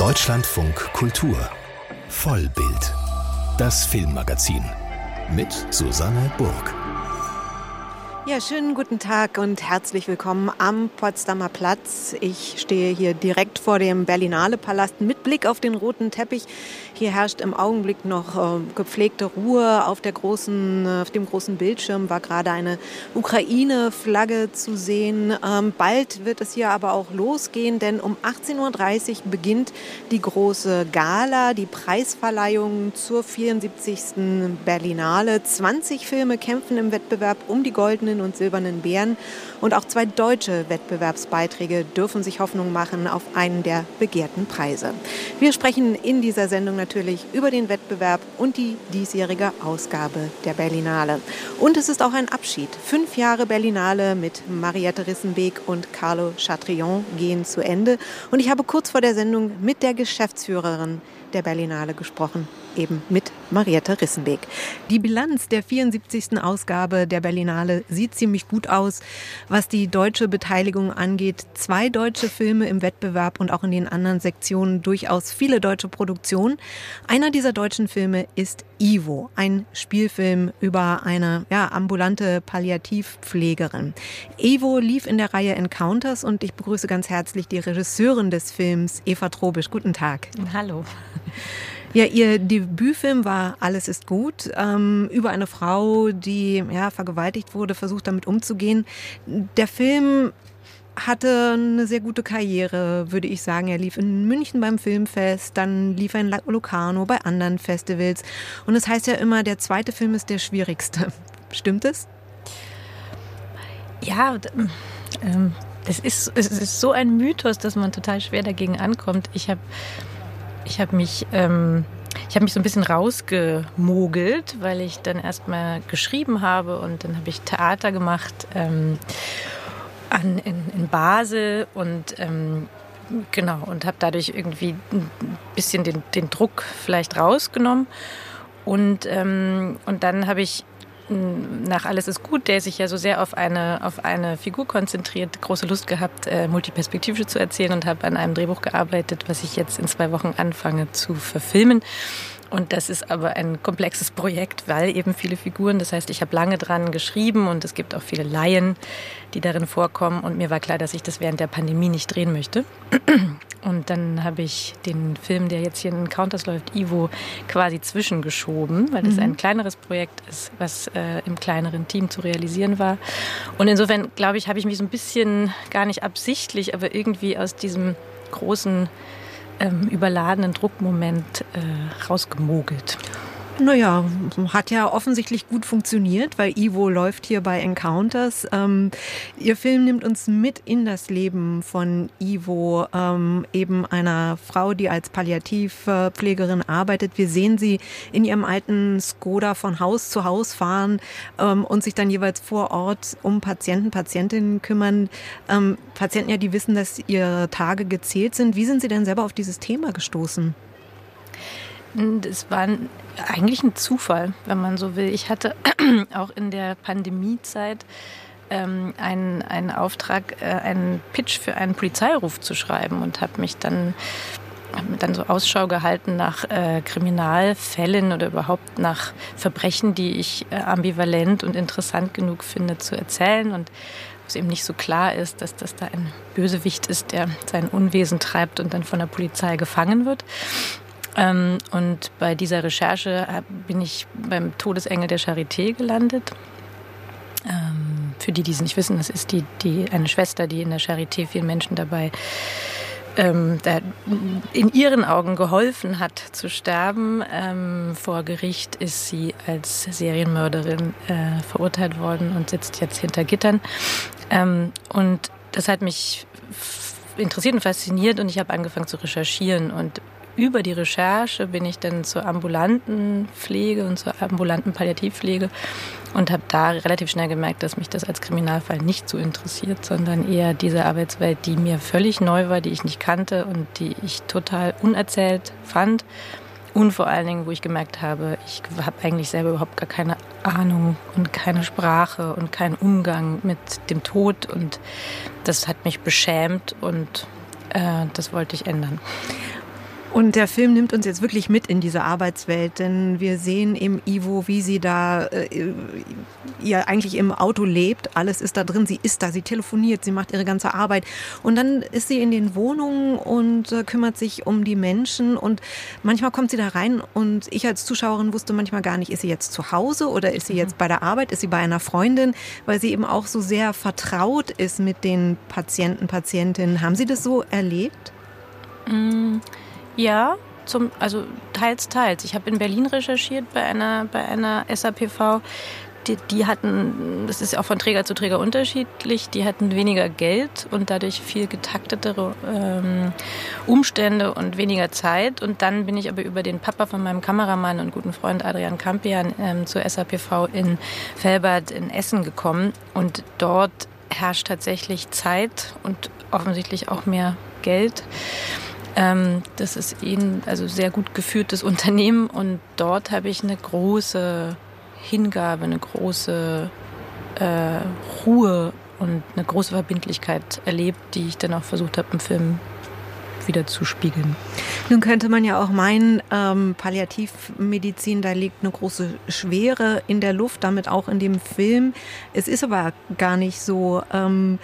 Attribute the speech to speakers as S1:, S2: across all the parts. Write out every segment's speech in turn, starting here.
S1: Deutschlandfunk Kultur Vollbild. Das Filmmagazin mit Susanne Burg.
S2: Ja, schönen guten Tag und herzlich willkommen am Potsdamer Platz. Ich stehe hier direkt vor dem Berlinale Palast mit Blick auf den roten Teppich. Hier herrscht im Augenblick noch äh, gepflegte Ruhe. Auf, der großen, äh, auf dem großen Bildschirm war gerade eine Ukraine-Flagge zu sehen. Ähm, bald wird es hier aber auch losgehen, denn um 18.30 Uhr beginnt die große Gala, die Preisverleihung zur 74. Berlinale. 20 Filme kämpfen im Wettbewerb um die goldenen und silbernen Bären. Und auch zwei deutsche Wettbewerbsbeiträge dürfen sich Hoffnung machen auf einen der begehrten Preise. Wir sprechen in dieser Sendung natürlich über den Wettbewerb und die diesjährige Ausgabe der Berlinale. Und es ist auch ein Abschied. Fünf Jahre Berlinale mit Mariette Rissenbeek und Carlo Chatrion gehen zu Ende. Und ich habe kurz vor der Sendung mit der Geschäftsführerin der Berlinale gesprochen, eben mit Mariette Rissenbeek. Die Bilanz der 74. Ausgabe der Berlinale sieht ziemlich gut aus, was die deutsche Beteiligung angeht. Zwei deutsche Filme im Wettbewerb und auch in den anderen Sektionen durchaus viele deutsche Produktionen. Einer dieser deutschen Filme ist Ivo, ein Spielfilm über eine ja, ambulante Palliativpflegerin. Ivo lief in der Reihe Encounters und ich begrüße ganz herzlich die Regisseurin des Films, Eva Trobisch. Guten Tag.
S3: Hallo.
S2: Ja, ihr Debütfilm war Alles ist gut, ähm, über eine Frau, die ja, vergewaltigt wurde, versucht damit umzugehen. Der Film hatte eine sehr gute Karriere, würde ich sagen. Er lief in München beim Filmfest, dann lief er in Locarno bei anderen Festivals. Und es das heißt ja immer, der zweite Film ist der schwierigste. Stimmt es?
S3: Ja, ähm, es, ist, es ist so ein Mythos, dass man total schwer dagegen ankommt. Ich habe ich habe mich, ähm, ich mich so ein bisschen rausgemogelt, weil ich dann erstmal geschrieben habe und dann habe ich Theater gemacht ähm, an, in, in, Basel und ähm, genau und habe dadurch irgendwie ein bisschen den, den Druck vielleicht rausgenommen. Und, ähm, und dann habe ich nach Alles ist gut, der sich ja so sehr auf eine, auf eine Figur konzentriert, große Lust gehabt, äh, multiperspektivisch zu erzählen und habe an einem Drehbuch gearbeitet, was ich jetzt in zwei Wochen anfange zu verfilmen. Und das ist aber ein komplexes Projekt, weil eben viele Figuren, das heißt, ich habe lange dran geschrieben und es gibt auch viele Laien, die darin vorkommen. Und mir war klar, dass ich das während der Pandemie nicht drehen möchte. Und dann habe ich den Film, der jetzt hier in Counters läuft, Ivo, quasi zwischengeschoben, weil das mhm. ein kleineres Projekt ist, was äh, im kleineren Team zu realisieren war. Und insofern, glaube ich, habe ich mich so ein bisschen gar nicht absichtlich, aber irgendwie aus diesem großen ähm, überladenen Druckmoment äh, rausgemogelt.
S2: Naja, hat ja offensichtlich gut funktioniert, weil Ivo läuft hier bei Encounters. Ähm, ihr Film nimmt uns mit in das Leben von Ivo, ähm, eben einer Frau, die als Palliativpflegerin arbeitet. Wir sehen sie in ihrem alten Skoda von Haus zu Haus fahren ähm, und sich dann jeweils vor Ort um Patienten, Patientinnen kümmern. Ähm, Patienten ja, die wissen, dass ihre Tage gezählt sind. Wie sind Sie denn selber auf dieses Thema gestoßen?
S3: Das war eigentlich ein Zufall, wenn man so will. Ich hatte auch in der Pandemiezeit ähm, einen, einen Auftrag, äh, einen Pitch für einen Polizeiruf zu schreiben und habe mich dann dann so Ausschau gehalten nach äh, Kriminalfällen oder überhaupt nach Verbrechen, die ich äh, ambivalent und interessant genug finde zu erzählen und es eben nicht so klar ist, dass das da ein Bösewicht ist, der sein Unwesen treibt und dann von der Polizei gefangen wird. Ähm, und bei dieser Recherche bin ich beim Todesengel der Charité gelandet. Ähm, für die, die es nicht wissen, das ist die, die, eine Schwester, die in der Charité vielen Menschen dabei ähm, in ihren Augen geholfen hat zu sterben. Ähm, vor Gericht ist sie als Serienmörderin äh, verurteilt worden und sitzt jetzt hinter Gittern. Ähm, und das hat mich interessiert und fasziniert und ich habe angefangen zu recherchieren und über die Recherche bin ich dann zur ambulanten Pflege und zur ambulanten Palliativpflege und habe da relativ schnell gemerkt, dass mich das als Kriminalfall nicht so interessiert, sondern eher diese Arbeitswelt, die mir völlig neu war, die ich nicht kannte und die ich total unerzählt fand. Und vor allen Dingen, wo ich gemerkt habe, ich habe eigentlich selber überhaupt gar keine Ahnung und keine Sprache und keinen Umgang mit dem Tod. Und das hat mich beschämt und äh, das wollte ich ändern.
S2: Und der Film nimmt uns jetzt wirklich mit in diese Arbeitswelt, denn wir sehen im Ivo, wie sie da äh, ja eigentlich im Auto lebt. Alles ist da drin, sie ist da, sie telefoniert, sie macht ihre ganze Arbeit. Und dann ist sie in den Wohnungen und äh, kümmert sich um die Menschen. Und manchmal kommt sie da rein und ich als Zuschauerin wusste manchmal gar nicht, ist sie jetzt zu Hause oder ist sie jetzt bei der Arbeit, ist sie bei einer Freundin, weil sie eben auch so sehr vertraut ist mit den Patienten, Patientinnen. Haben Sie das so erlebt?
S3: Mm. Ja, zum, also teils, teils. Ich habe in Berlin recherchiert bei einer, bei einer SAPV. Die, die, hatten, das ist auch von Träger zu Träger unterschiedlich, die hatten weniger Geld und dadurch viel getaktetere ähm, Umstände und weniger Zeit. Und dann bin ich aber über den Papa von meinem Kameramann und guten Freund Adrian Kampian ähm, zur SAPV in Felbert in Essen gekommen. Und dort herrscht tatsächlich Zeit und offensichtlich auch mehr Geld. Ähm, das ist ein also sehr gut geführtes Unternehmen und dort habe ich eine große Hingabe, eine große äh, Ruhe und eine große Verbindlichkeit erlebt, die ich dann auch versucht habe im Film wieder zu spiegeln.
S2: Nun könnte man ja auch meinen, ähm, Palliativmedizin, da liegt eine große Schwere in der Luft, damit auch in dem Film. Es ist aber gar nicht so. Ähm,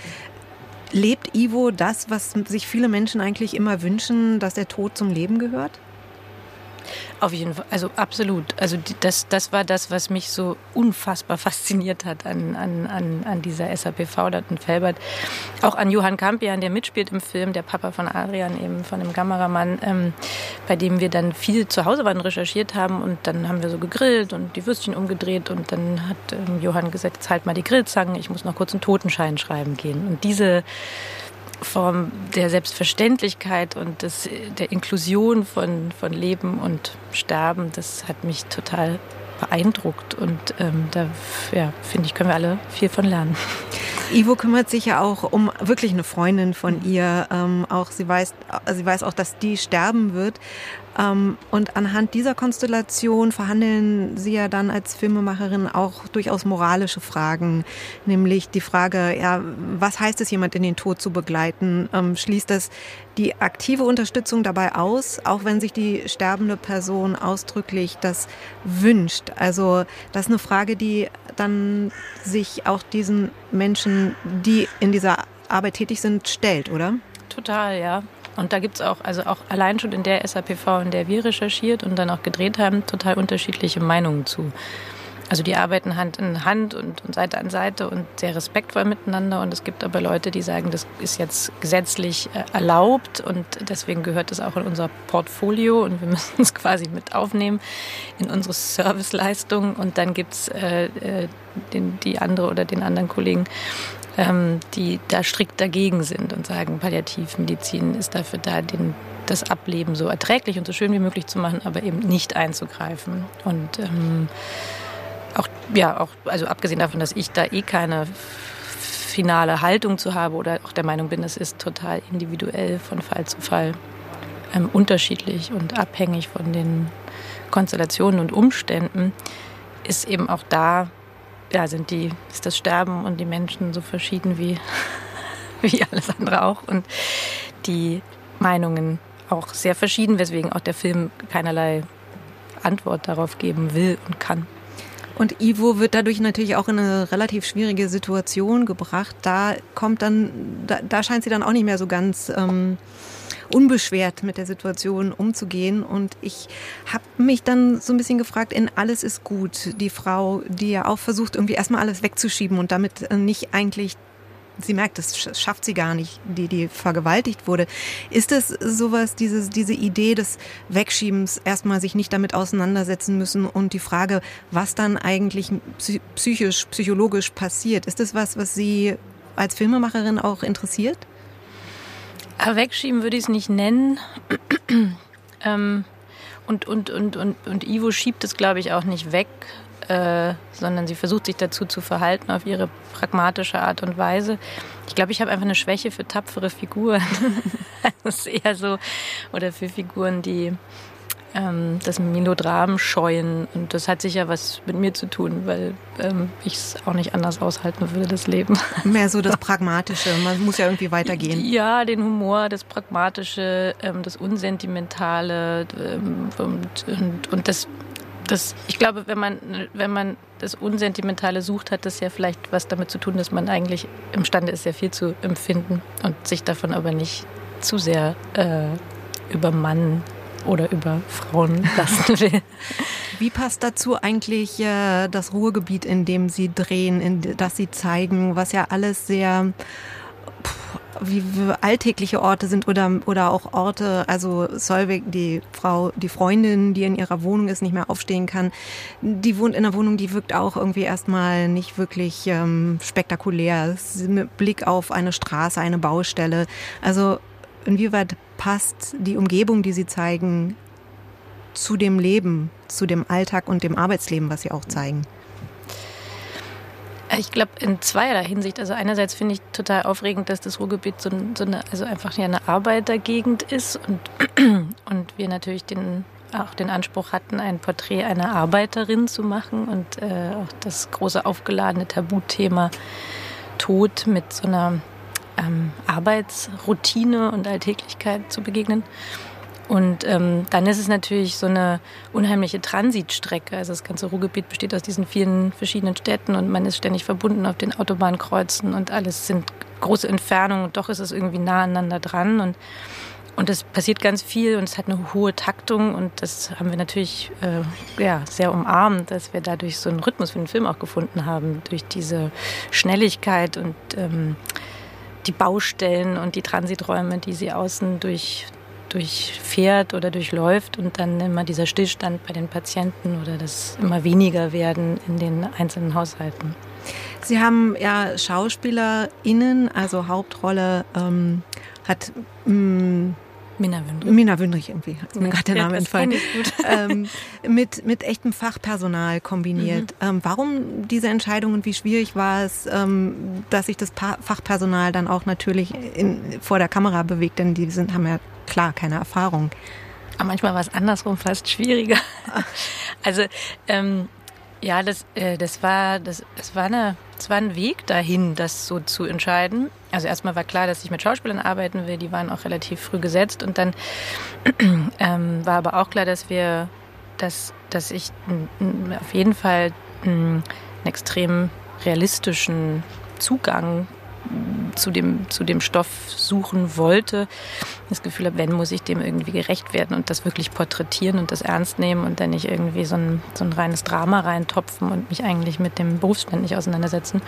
S2: Lebt Ivo das, was sich viele Menschen eigentlich immer wünschen, dass der Tod zum Leben gehört?
S3: Auf jeden Fall, also absolut. Also das, das war das, was mich so unfassbar fasziniert hat an, an, an, dieser SAPV in Felbert. Auch an Johann Kampian, der mitspielt im Film, der Papa von Adrian, eben von dem Kameramann, ähm, bei dem wir dann viel zu Hause waren, recherchiert haben und dann haben wir so gegrillt und die Würstchen umgedreht und dann hat ähm, Johann gesagt, jetzt halt mal die Grillzangen, ich muss noch kurz einen Totenschein schreiben gehen. Und diese Form der Selbstverständlichkeit und des, der Inklusion von, von Leben und Sterben, das hat mich total beeindruckt und ähm, da ja, finde ich, können wir alle viel von lernen.
S2: Ivo kümmert sich ja auch um wirklich eine Freundin von ihr. Ähm, auch sie weiß, sie weiß auch, dass die sterben wird. Ähm, und anhand dieser Konstellation verhandeln Sie ja dann als Filmemacherin auch durchaus moralische Fragen, nämlich die Frage, ja, was heißt es, jemand in den Tod zu begleiten? Ähm, schließt das die aktive Unterstützung dabei aus, auch wenn sich die sterbende Person ausdrücklich das wünscht? Also das ist eine Frage, die dann sich auch diesen Menschen, die in dieser Arbeit tätig sind, stellt, oder?
S3: Total, ja. Und da gibt es auch, also auch allein schon in der SAPV, in der wir recherchiert und dann auch gedreht haben, total unterschiedliche Meinungen zu. Also die arbeiten Hand in Hand und, und, Seite an Seite und sehr respektvoll miteinander. Und es gibt aber Leute, die sagen, das ist jetzt gesetzlich äh, erlaubt und deswegen gehört es auch in unser Portfolio und wir müssen es quasi mit aufnehmen in unsere Serviceleistung. Und dann gibt es äh, äh, die andere oder den anderen Kollegen, ähm, die da strikt dagegen sind und sagen, Palliativmedizin ist dafür da, den, das Ableben so erträglich und so schön wie möglich zu machen, aber eben nicht einzugreifen. Und ähm, auch, ja, auch, also abgesehen davon, dass ich da eh keine finale Haltung zu habe oder auch der Meinung bin, es ist total individuell von Fall zu Fall ähm, unterschiedlich und abhängig von den Konstellationen und Umständen, ist eben auch da ja, sind die, ist das Sterben und die Menschen so verschieden wie, wie alles andere auch. Und die Meinungen auch sehr verschieden, weswegen auch der Film keinerlei Antwort darauf geben will und kann.
S2: Und Ivo wird dadurch natürlich auch in eine relativ schwierige Situation gebracht. Da kommt dann, da, da scheint sie dann auch nicht mehr so ganz ähm, unbeschwert mit der Situation umzugehen. Und ich habe mich dann so ein bisschen gefragt, in alles ist gut. Die Frau, die ja auch versucht, irgendwie erstmal alles wegzuschieben und damit äh, nicht eigentlich sie merkt, das schafft sie gar nicht, die, die vergewaltigt wurde. Ist es sowas, dieses, diese Idee des Wegschiebens, erstmal sich nicht damit auseinandersetzen müssen und die Frage, was dann eigentlich psychisch, psychologisch passiert, ist das was, was Sie als Filmemacherin auch interessiert?
S3: Wegschieben würde ich es nicht nennen. ähm, und, und, und, und, und Ivo schiebt es, glaube ich, auch nicht weg, äh, sondern sie versucht sich dazu zu verhalten auf ihre pragmatische Art und Weise. Ich glaube, ich habe einfach eine Schwäche für tapfere Figuren. das ist eher so, oder für Figuren, die ähm, das Melodram scheuen. Und das hat sicher was mit mir zu tun, weil ähm, ich es auch nicht anders aushalten würde, das Leben.
S2: Mehr so das Pragmatische, man muss ja irgendwie weitergehen.
S3: Ja, den Humor, das Pragmatische, ähm, das Unsentimentale ähm, und, und, und das das, ich glaube, wenn man, wenn man das Unsentimentale sucht, hat das ja vielleicht was damit zu tun, dass man eigentlich imstande ist, sehr viel zu empfinden und sich davon aber nicht zu sehr äh, übermannen oder über Frauen lassen will.
S2: Wie passt dazu eigentlich äh, das Ruhrgebiet, in dem Sie drehen, in das Sie zeigen, was ja alles sehr wie alltägliche Orte sind oder, oder auch Orte, also Solveig, die Frau, die Freundin, die in ihrer Wohnung ist, nicht mehr aufstehen kann, die wohnt in einer Wohnung, die wirkt auch irgendwie erstmal nicht wirklich ähm, spektakulär. Mit Blick auf eine Straße, eine Baustelle. Also inwieweit passt die Umgebung, die Sie zeigen, zu dem Leben, zu dem Alltag und dem Arbeitsleben, was Sie auch zeigen?
S3: Ich glaube in zweierlei Hinsicht. Also einerseits finde ich total aufregend, dass das Ruhrgebiet so, so eine, also einfach eine Arbeitergegend ist und, und wir natürlich den, auch den Anspruch hatten, ein Porträt einer Arbeiterin zu machen und äh, auch das große aufgeladene Tabuthema Tod mit so einer ähm, Arbeitsroutine und Alltäglichkeit zu begegnen. Und ähm, dann ist es natürlich so eine unheimliche Transitstrecke. Also das ganze Ruhrgebiet besteht aus diesen vielen verschiedenen Städten und man ist ständig verbunden auf den Autobahnkreuzen und alles sind große Entfernungen und doch ist es irgendwie nah aneinander dran und und es passiert ganz viel und es hat eine hohe Taktung und das haben wir natürlich äh, ja, sehr umarmt, dass wir dadurch so einen Rhythmus für den Film auch gefunden haben, durch diese Schnelligkeit und ähm, die Baustellen und die Transiträume, die sie außen durch, durchfährt oder durchläuft und dann immer dieser Stillstand bei den Patienten oder das immer weniger werden in den einzelnen Haushalten.
S2: Sie haben ja SchauspielerInnen, also Hauptrolle ähm, hat mh, mm,
S3: Minna Wündrich.
S2: Minna Wündrich irgendwie, hat mir gerade der Name entfallen. ähm, mit, mit echtem Fachpersonal kombiniert. Mhm. Ähm, warum diese Entscheidung und wie schwierig war es, ähm, dass sich das pa Fachpersonal dann auch natürlich in, vor der Kamera bewegt, denn die sind, haben ja klar keine Erfahrung.
S3: Aber manchmal war es andersrum fast schwieriger. Also ähm, ja, das, äh, das war das, es war eine, es war ein Weg dahin, das so zu entscheiden. Also erstmal war klar, dass ich mit Schauspielern arbeiten will. Die waren auch relativ früh gesetzt und dann ähm, war aber auch klar, dass wir, dass, dass ich auf jeden Fall einen extrem realistischen Zugang zu dem, zu dem Stoff suchen wollte, das Gefühl habe, wenn, muss ich dem irgendwie gerecht werden und das wirklich porträtieren und das ernst nehmen und dann nicht irgendwie so ein, so ein reines Drama reintopfen und mich eigentlich mit dem Berufsstand nicht auseinandersetzen.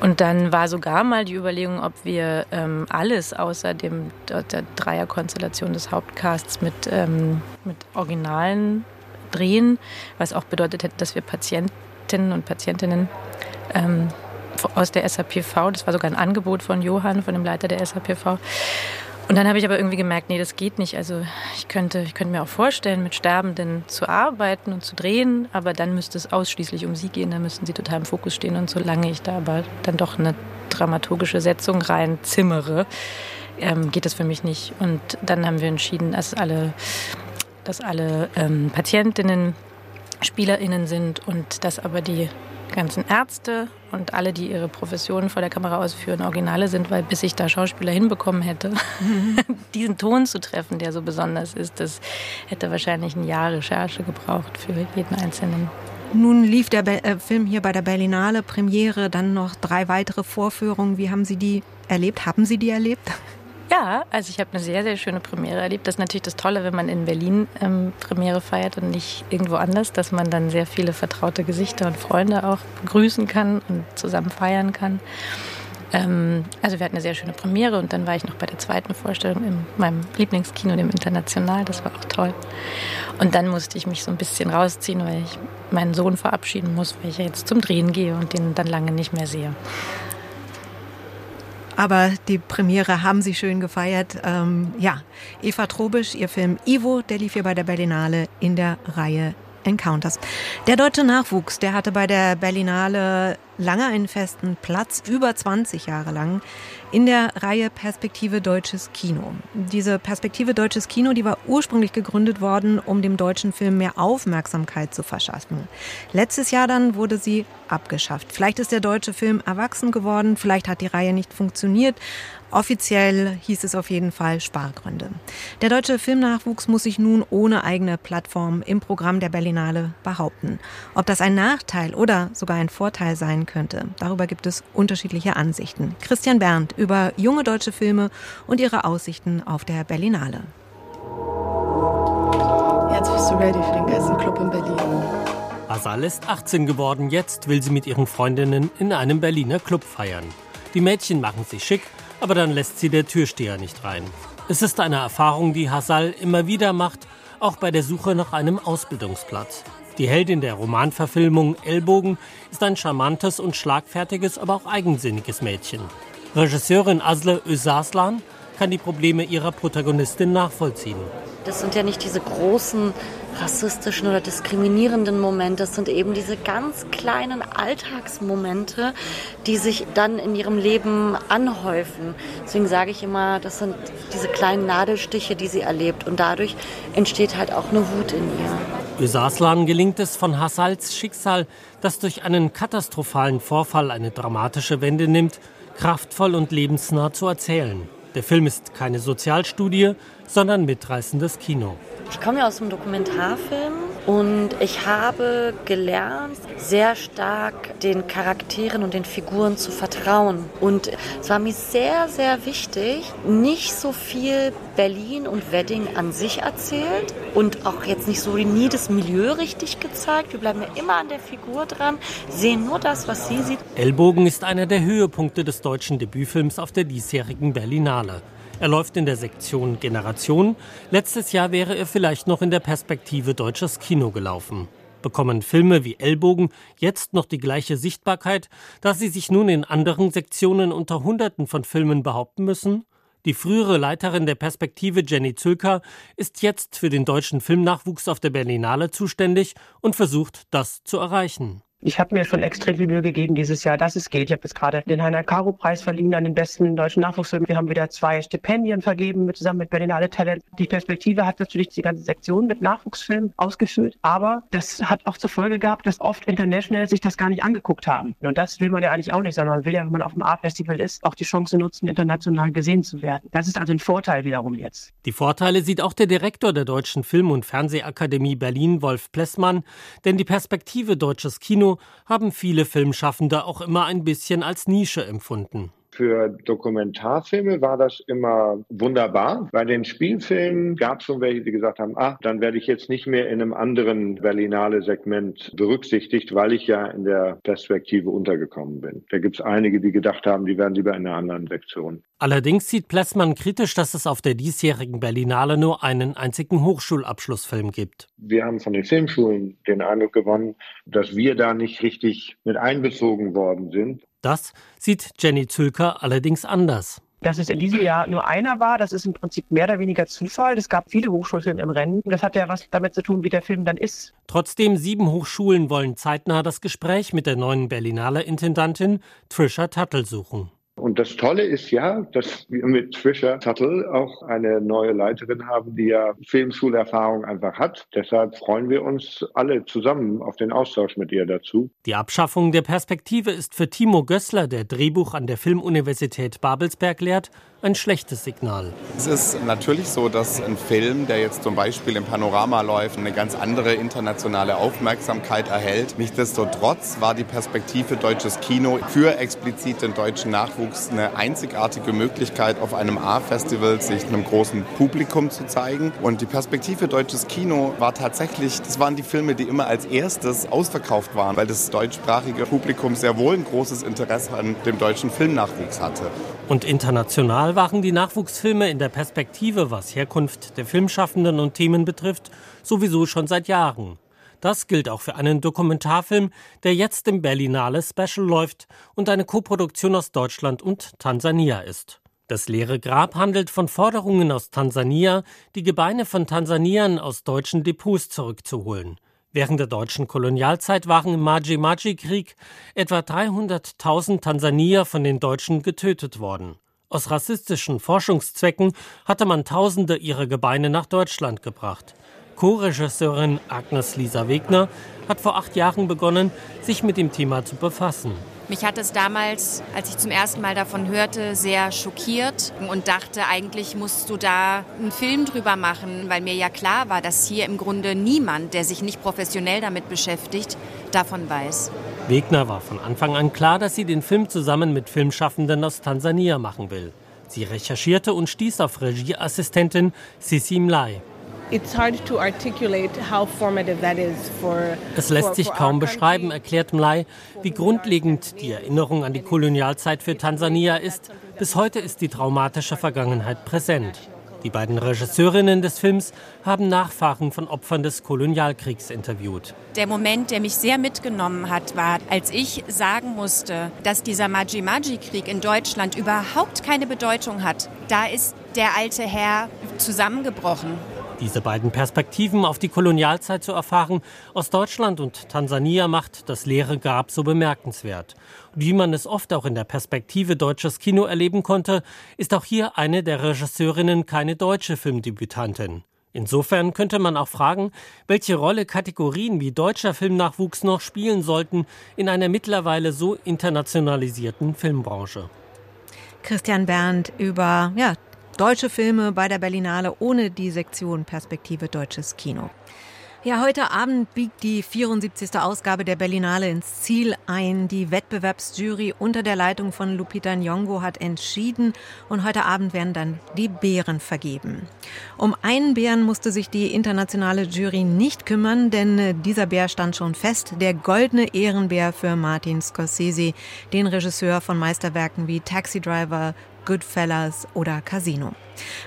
S3: Und dann war sogar mal die Überlegung, ob wir ähm, alles außer dem, der Dreierkonstellation des Hauptcasts mit, ähm, mit Originalen drehen, was auch bedeutet hätte, dass wir Patientinnen und Patientinnen ähm, aus der SAPV. Das war sogar ein Angebot von Johann, von dem Leiter der SAPV. Und dann habe ich aber irgendwie gemerkt, nee, das geht nicht. Also ich könnte, ich könnte mir auch vorstellen, mit Sterbenden zu arbeiten und zu drehen, aber dann müsste es ausschließlich um sie gehen, dann müssten sie total im Fokus stehen. Und solange ich da aber dann doch eine dramaturgische Setzung reinzimmere, ähm, geht das für mich nicht. Und dann haben wir entschieden, dass alle, dass alle ähm, Patientinnen SpielerInnen sind und dass aber die ganzen Ärzte und alle, die ihre Professionen vor der Kamera ausführen, Originale sind, weil bis ich da Schauspieler hinbekommen hätte, diesen Ton zu treffen, der so besonders ist, das hätte wahrscheinlich ein Jahr Recherche gebraucht für jeden Einzelnen.
S2: Nun lief der Be äh, Film hier bei der Berlinale Premiere, dann noch drei weitere Vorführungen. Wie haben Sie die erlebt? Haben Sie die erlebt?
S3: Ja, also ich habe eine sehr, sehr schöne Premiere erlebt. Das ist natürlich das Tolle, wenn man in Berlin ähm, Premiere feiert und nicht irgendwo anders, dass man dann sehr viele vertraute Gesichter und Freunde auch begrüßen kann und zusammen feiern kann. Ähm, also wir hatten eine sehr schöne Premiere und dann war ich noch bei der zweiten Vorstellung in meinem Lieblingskino, dem International. Das war auch toll. Und dann musste ich mich so ein bisschen rausziehen, weil ich meinen Sohn verabschieden muss, weil ich ja jetzt zum Drehen gehe und den dann lange nicht mehr sehe.
S2: Aber die Premiere haben Sie schön gefeiert. Ähm, ja, Eva Trobisch, ihr Film Ivo, der lief hier bei der Berlinale in der Reihe Encounters. Der deutsche Nachwuchs, der hatte bei der Berlinale lange einen festen Platz, über 20 Jahre lang, in der Reihe Perspektive Deutsches Kino. Diese Perspektive Deutsches Kino, die war ursprünglich gegründet worden, um dem deutschen Film mehr Aufmerksamkeit zu verschaffen. Letztes Jahr dann wurde sie abgeschafft. Vielleicht ist der deutsche Film erwachsen geworden, vielleicht hat die Reihe nicht funktioniert. Offiziell hieß es auf jeden Fall Spargründe. Der deutsche Filmnachwuchs muss sich nun ohne eigene Plattform im Programm der Berlinale behaupten. Ob das ein Nachteil oder sogar ein Vorteil sein könnte, darüber gibt es unterschiedliche Ansichten. Christian Berndt über junge deutsche Filme und ihre Aussichten auf der Berlinale.
S4: Jetzt bist du ready für den geilsten Club in Berlin.
S5: Asal ist 18 geworden. Jetzt will sie mit ihren Freundinnen in einem Berliner Club feiern. Die Mädchen machen sich schick, aber dann lässt sie der Türsteher nicht rein. Es ist eine Erfahrung, die Hasal immer wieder macht, auch bei der Suche nach einem Ausbildungsplatz. Die Heldin der Romanverfilmung Ellbogen ist ein charmantes und schlagfertiges, aber auch eigensinniges Mädchen. Regisseurin Asle Özaslan kann die Probleme ihrer Protagonistin nachvollziehen.
S6: Das sind ja nicht diese großen rassistischen oder diskriminierenden Momente. Das sind eben diese ganz kleinen Alltagsmomente, die sich dann in ihrem Leben anhäufen. Deswegen sage ich immer, das sind diese kleinen Nadelstiche, die sie erlebt. Und dadurch entsteht halt auch eine Wut in ihr.
S5: Ösaslan gelingt es von Hassals Schicksal, das durch einen katastrophalen Vorfall eine dramatische Wende nimmt, kraftvoll und lebensnah zu erzählen. Der Film ist keine Sozialstudie, sondern mitreißendes Kino.
S6: Ich komme ja aus dem Dokumentarfilm und ich habe gelernt, sehr stark den Charakteren und den Figuren zu vertrauen. Und es war mir sehr, sehr wichtig, nicht so viel Berlin und Wedding an sich erzählt und auch jetzt nicht so nie das Milieu richtig gezeigt. Wir bleiben ja immer an der Figur dran, sehen nur das, was sie sieht.
S5: Ellbogen ist einer der Höhepunkte des deutschen Debütfilms auf der diesjährigen Berlinale. Er läuft in der Sektion Generation. Letztes Jahr wäre er vielleicht noch in der Perspektive deutsches Kino gelaufen. Bekommen Filme wie Ellbogen jetzt noch die gleiche Sichtbarkeit, da sie sich nun in anderen Sektionen unter Hunderten von Filmen behaupten müssen? Die frühere Leiterin der Perspektive Jenny Zülker ist jetzt für den deutschen Filmnachwuchs auf der Berlinale zuständig und versucht, das zu erreichen.
S7: Ich habe mir schon extrem viel Mühe gegeben dieses Jahr, dass es geht. Ich habe jetzt gerade den Heiner Caro Preis verliehen an den besten deutschen Nachwuchsfilm. Wir haben wieder zwei Stipendien vergeben mit, zusammen mit Berlinale Talent. Die Perspektive hat natürlich die ganze Sektion mit Nachwuchsfilmen ausgefüllt, aber das hat auch zur Folge gehabt, dass oft International sich das gar nicht angeguckt haben. Und das will man ja eigentlich auch nicht, sondern man will ja, wenn man auf dem A-Festival ist, auch die Chance nutzen, international gesehen zu werden. Das ist also ein Vorteil wiederum jetzt.
S5: Die Vorteile sieht auch der Direktor der Deutschen Film- und Fernsehakademie Berlin, Wolf Plessmann, denn die Perspektive deutsches Kino Kino haben viele Filmschaffende auch immer ein bisschen als Nische empfunden.
S8: Für Dokumentarfilme war das immer wunderbar. Bei den Spielfilmen gab es schon welche, die gesagt haben, ah, dann werde ich jetzt nicht mehr in einem anderen Berlinale-Segment berücksichtigt, weil ich ja in der Perspektive untergekommen bin. Da gibt es einige, die gedacht haben, die werden lieber in einer anderen Sektion.
S5: Allerdings sieht Plessmann kritisch, dass es auf der diesjährigen Berlinale nur einen einzigen Hochschulabschlussfilm gibt.
S8: Wir haben von den Filmschulen den Eindruck gewonnen, dass wir da nicht richtig mit einbezogen worden sind.
S5: Das sieht Jenny Zülker allerdings anders.
S7: Dass es in diesem Jahr nur einer war, das ist im Prinzip mehr oder weniger Zufall. Es gab viele Hochschulfilme im Rennen. Das hat ja was damit zu tun, wie der Film dann ist.
S5: Trotzdem, sieben Hochschulen wollen zeitnah das Gespräch mit der neuen Berlinale Intendantin Trisha Tuttle suchen.
S8: Und das Tolle ist ja, dass wir mit Trisha Tuttle auch eine neue Leiterin haben, die ja Filmschulerfahrung einfach hat. Deshalb freuen wir uns alle zusammen auf den Austausch mit ihr dazu.
S5: Die Abschaffung der Perspektive ist für Timo Gößler, der Drehbuch an der Filmuniversität Babelsberg lehrt, ein schlechtes Signal.
S9: Es ist natürlich so, dass ein Film, der jetzt zum Beispiel im Panorama läuft, eine ganz andere internationale Aufmerksamkeit erhält. Nichtsdestotrotz war die Perspektive deutsches Kino für explizit den deutschen Nachwuchs eine einzigartige Möglichkeit, auf einem A-Festival sich einem großen Publikum zu zeigen. Und die Perspektive deutsches Kino war tatsächlich, das waren die Filme, die immer als erstes ausverkauft waren, weil das deutschsprachige Publikum sehr wohl ein großes Interesse an dem deutschen Filmnachwuchs hatte.
S5: Und international waren die Nachwuchsfilme in der Perspektive, was Herkunft der Filmschaffenden und Themen betrifft, sowieso schon seit Jahren. Das gilt auch für einen Dokumentarfilm, der jetzt im Berlinale Special läuft und eine Koproduktion aus Deutschland und Tansania ist. Das leere Grab handelt von Forderungen aus Tansania, die Gebeine von Tansaniern aus deutschen Depots zurückzuholen. Während der deutschen Kolonialzeit waren im Maji-Maji-Krieg etwa 300.000 Tansanier von den Deutschen getötet worden. Aus rassistischen Forschungszwecken hatte man Tausende ihrer Gebeine nach Deutschland gebracht. Co-Regisseurin Agnes Lisa Wegner hat vor acht Jahren begonnen, sich mit dem Thema zu befassen.
S10: Mich hat es damals, als ich zum ersten Mal davon hörte, sehr schockiert und dachte, eigentlich musst du da einen Film drüber machen, weil mir ja klar war, dass hier im Grunde niemand, der sich nicht professionell damit beschäftigt, davon weiß.
S5: Wegner war von Anfang an klar, dass sie den Film zusammen mit Filmschaffenden aus Tansania machen will. Sie recherchierte und stieß auf Regieassistentin Sissi Mlai. Es lässt sich kaum beschreiben, erklärt Mlai, wie grundlegend die Erinnerung an die Kolonialzeit für Tansania ist. Bis heute ist die traumatische Vergangenheit präsent. Die beiden Regisseurinnen des Films haben Nachfahren von Opfern des Kolonialkriegs interviewt.
S10: Der Moment, der mich sehr mitgenommen hat, war, als ich sagen musste, dass dieser Maji-Maji-Krieg in Deutschland überhaupt keine Bedeutung hat. Da ist der alte Herr zusammengebrochen.
S5: Diese beiden Perspektiven auf die Kolonialzeit zu erfahren, aus Deutschland und Tansania macht das leere Grab so bemerkenswert. Und wie man es oft auch in der Perspektive deutsches Kino erleben konnte, ist auch hier eine der Regisseurinnen keine deutsche Filmdebütantin. Insofern könnte man auch fragen, welche Rolle Kategorien wie deutscher Filmnachwuchs noch spielen sollten in einer mittlerweile so internationalisierten Filmbranche.
S2: Christian Berndt über ja, Deutsche Filme bei der Berlinale ohne die Sektion Perspektive Deutsches Kino. Ja, heute Abend biegt die 74. Ausgabe der Berlinale ins Ziel ein. Die Wettbewerbsjury unter der Leitung von Lupita Nyong'o hat entschieden und heute Abend werden dann die Bären vergeben. Um einen Bären musste sich die internationale Jury nicht kümmern, denn äh, dieser Bär stand schon fest. Der goldene Ehrenbär für Martin Scorsese, den Regisseur von Meisterwerken wie Taxi Driver, Goodfellas oder Casino.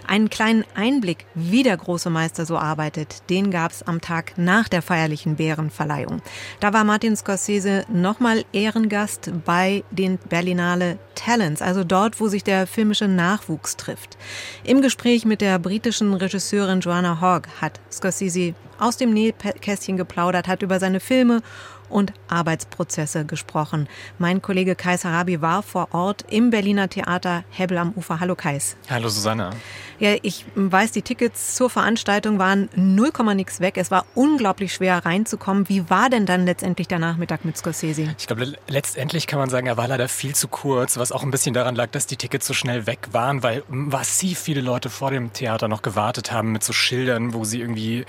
S2: Einen kleinen Einblick, wie der große Meister so arbeitet, den gab es am Tag nach der feierlichen Bärenverleihung. Da war Martin Scorsese nochmal Ehrengast bei den Berlinale Talents, also dort, wo sich der filmische Nachwuchs trifft. Im Gespräch mit der britischen Regisseurin Joanna Hogg hat Scorsese aus dem Nähkästchen geplaudert, hat über seine Filme und Arbeitsprozesse gesprochen. Mein Kollege Kais Harabi war vor Ort im Berliner Theater Hebbel am Ufer. Hallo Kais.
S11: Hallo Susanne.
S2: Ja, ich weiß, die Tickets zur Veranstaltung waren 0, nix weg. Es war unglaublich schwer reinzukommen. Wie war denn dann letztendlich der Nachmittag mit Scorsese?
S11: Ich glaube, letztendlich kann man sagen, er war leider viel zu kurz, was auch ein bisschen daran lag, dass die Tickets so schnell weg waren, weil massiv viele Leute vor dem Theater noch gewartet haben mit so Schildern, wo sie irgendwie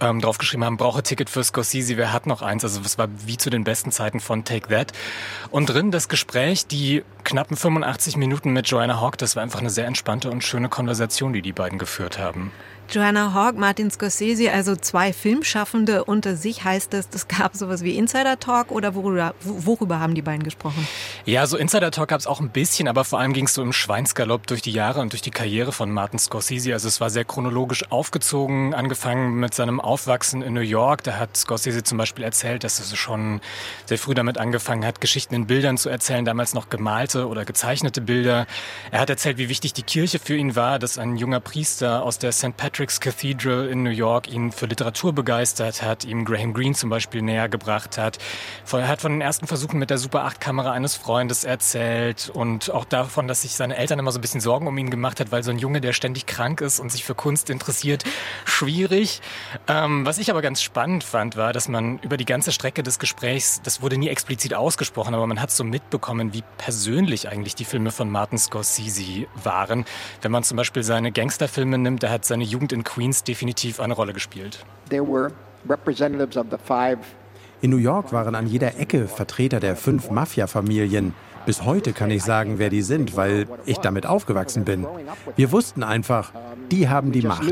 S11: ähm, draufgeschrieben haben, brauche Ticket für Scorsese, wer hat noch eins? Also es war wie zu den besten Zeiten von Take That. Und drin das Gespräch, die knappen 85 Minuten mit Joanna Hawk, das war einfach eine sehr entspannte und schöne Konversation, die die beiden geführt haben.
S2: Joanna Hawk, Martin Scorsese, also zwei Filmschaffende unter sich heißt es, es gab sowas wie Insider Talk oder worüber, worüber haben die beiden gesprochen?
S11: Ja, so Insider Talk gab es auch ein bisschen, aber vor allem ging es so im Schweinsgalopp durch die Jahre und durch die Karriere von Martin Scorsese. Also es war sehr chronologisch aufgezogen, angefangen mit seinem Aufwachsen in New York. Da hat Scorsese zum Beispiel erzählt, dass er schon sehr früh damit angefangen hat, Geschichten in Bildern zu erzählen, damals noch gemalte oder gezeichnete Bilder. Er hat erzählt, wie wichtig die Kirche für ihn war, dass ein junger Priester aus der St. Patrick Patrick's Cathedral in New York ihn für Literatur begeistert hat, ihm Graham Greene zum Beispiel näher gebracht hat. Er hat von den ersten Versuchen mit der Super 8 Kamera eines Freundes erzählt und auch davon, dass sich seine Eltern immer so ein bisschen Sorgen um ihn gemacht hat, weil so ein Junge, der ständig krank ist und sich für Kunst interessiert, schwierig. Ähm, was ich aber ganz spannend fand, war, dass man über die ganze Strecke des Gesprächs, das wurde nie explizit ausgesprochen, aber man hat so mitbekommen, wie persönlich eigentlich die Filme von Martin Scorsese waren. Wenn man zum Beispiel seine Gangsterfilme nimmt, der hat seine Jugend Jugend in Queens definitiv eine Rolle gespielt.
S12: In New York waren an jeder Ecke Vertreter der fünf Mafia-Familien. Bis heute kann ich sagen, wer die sind, weil ich damit aufgewachsen bin. Wir wussten einfach, die haben die Macht.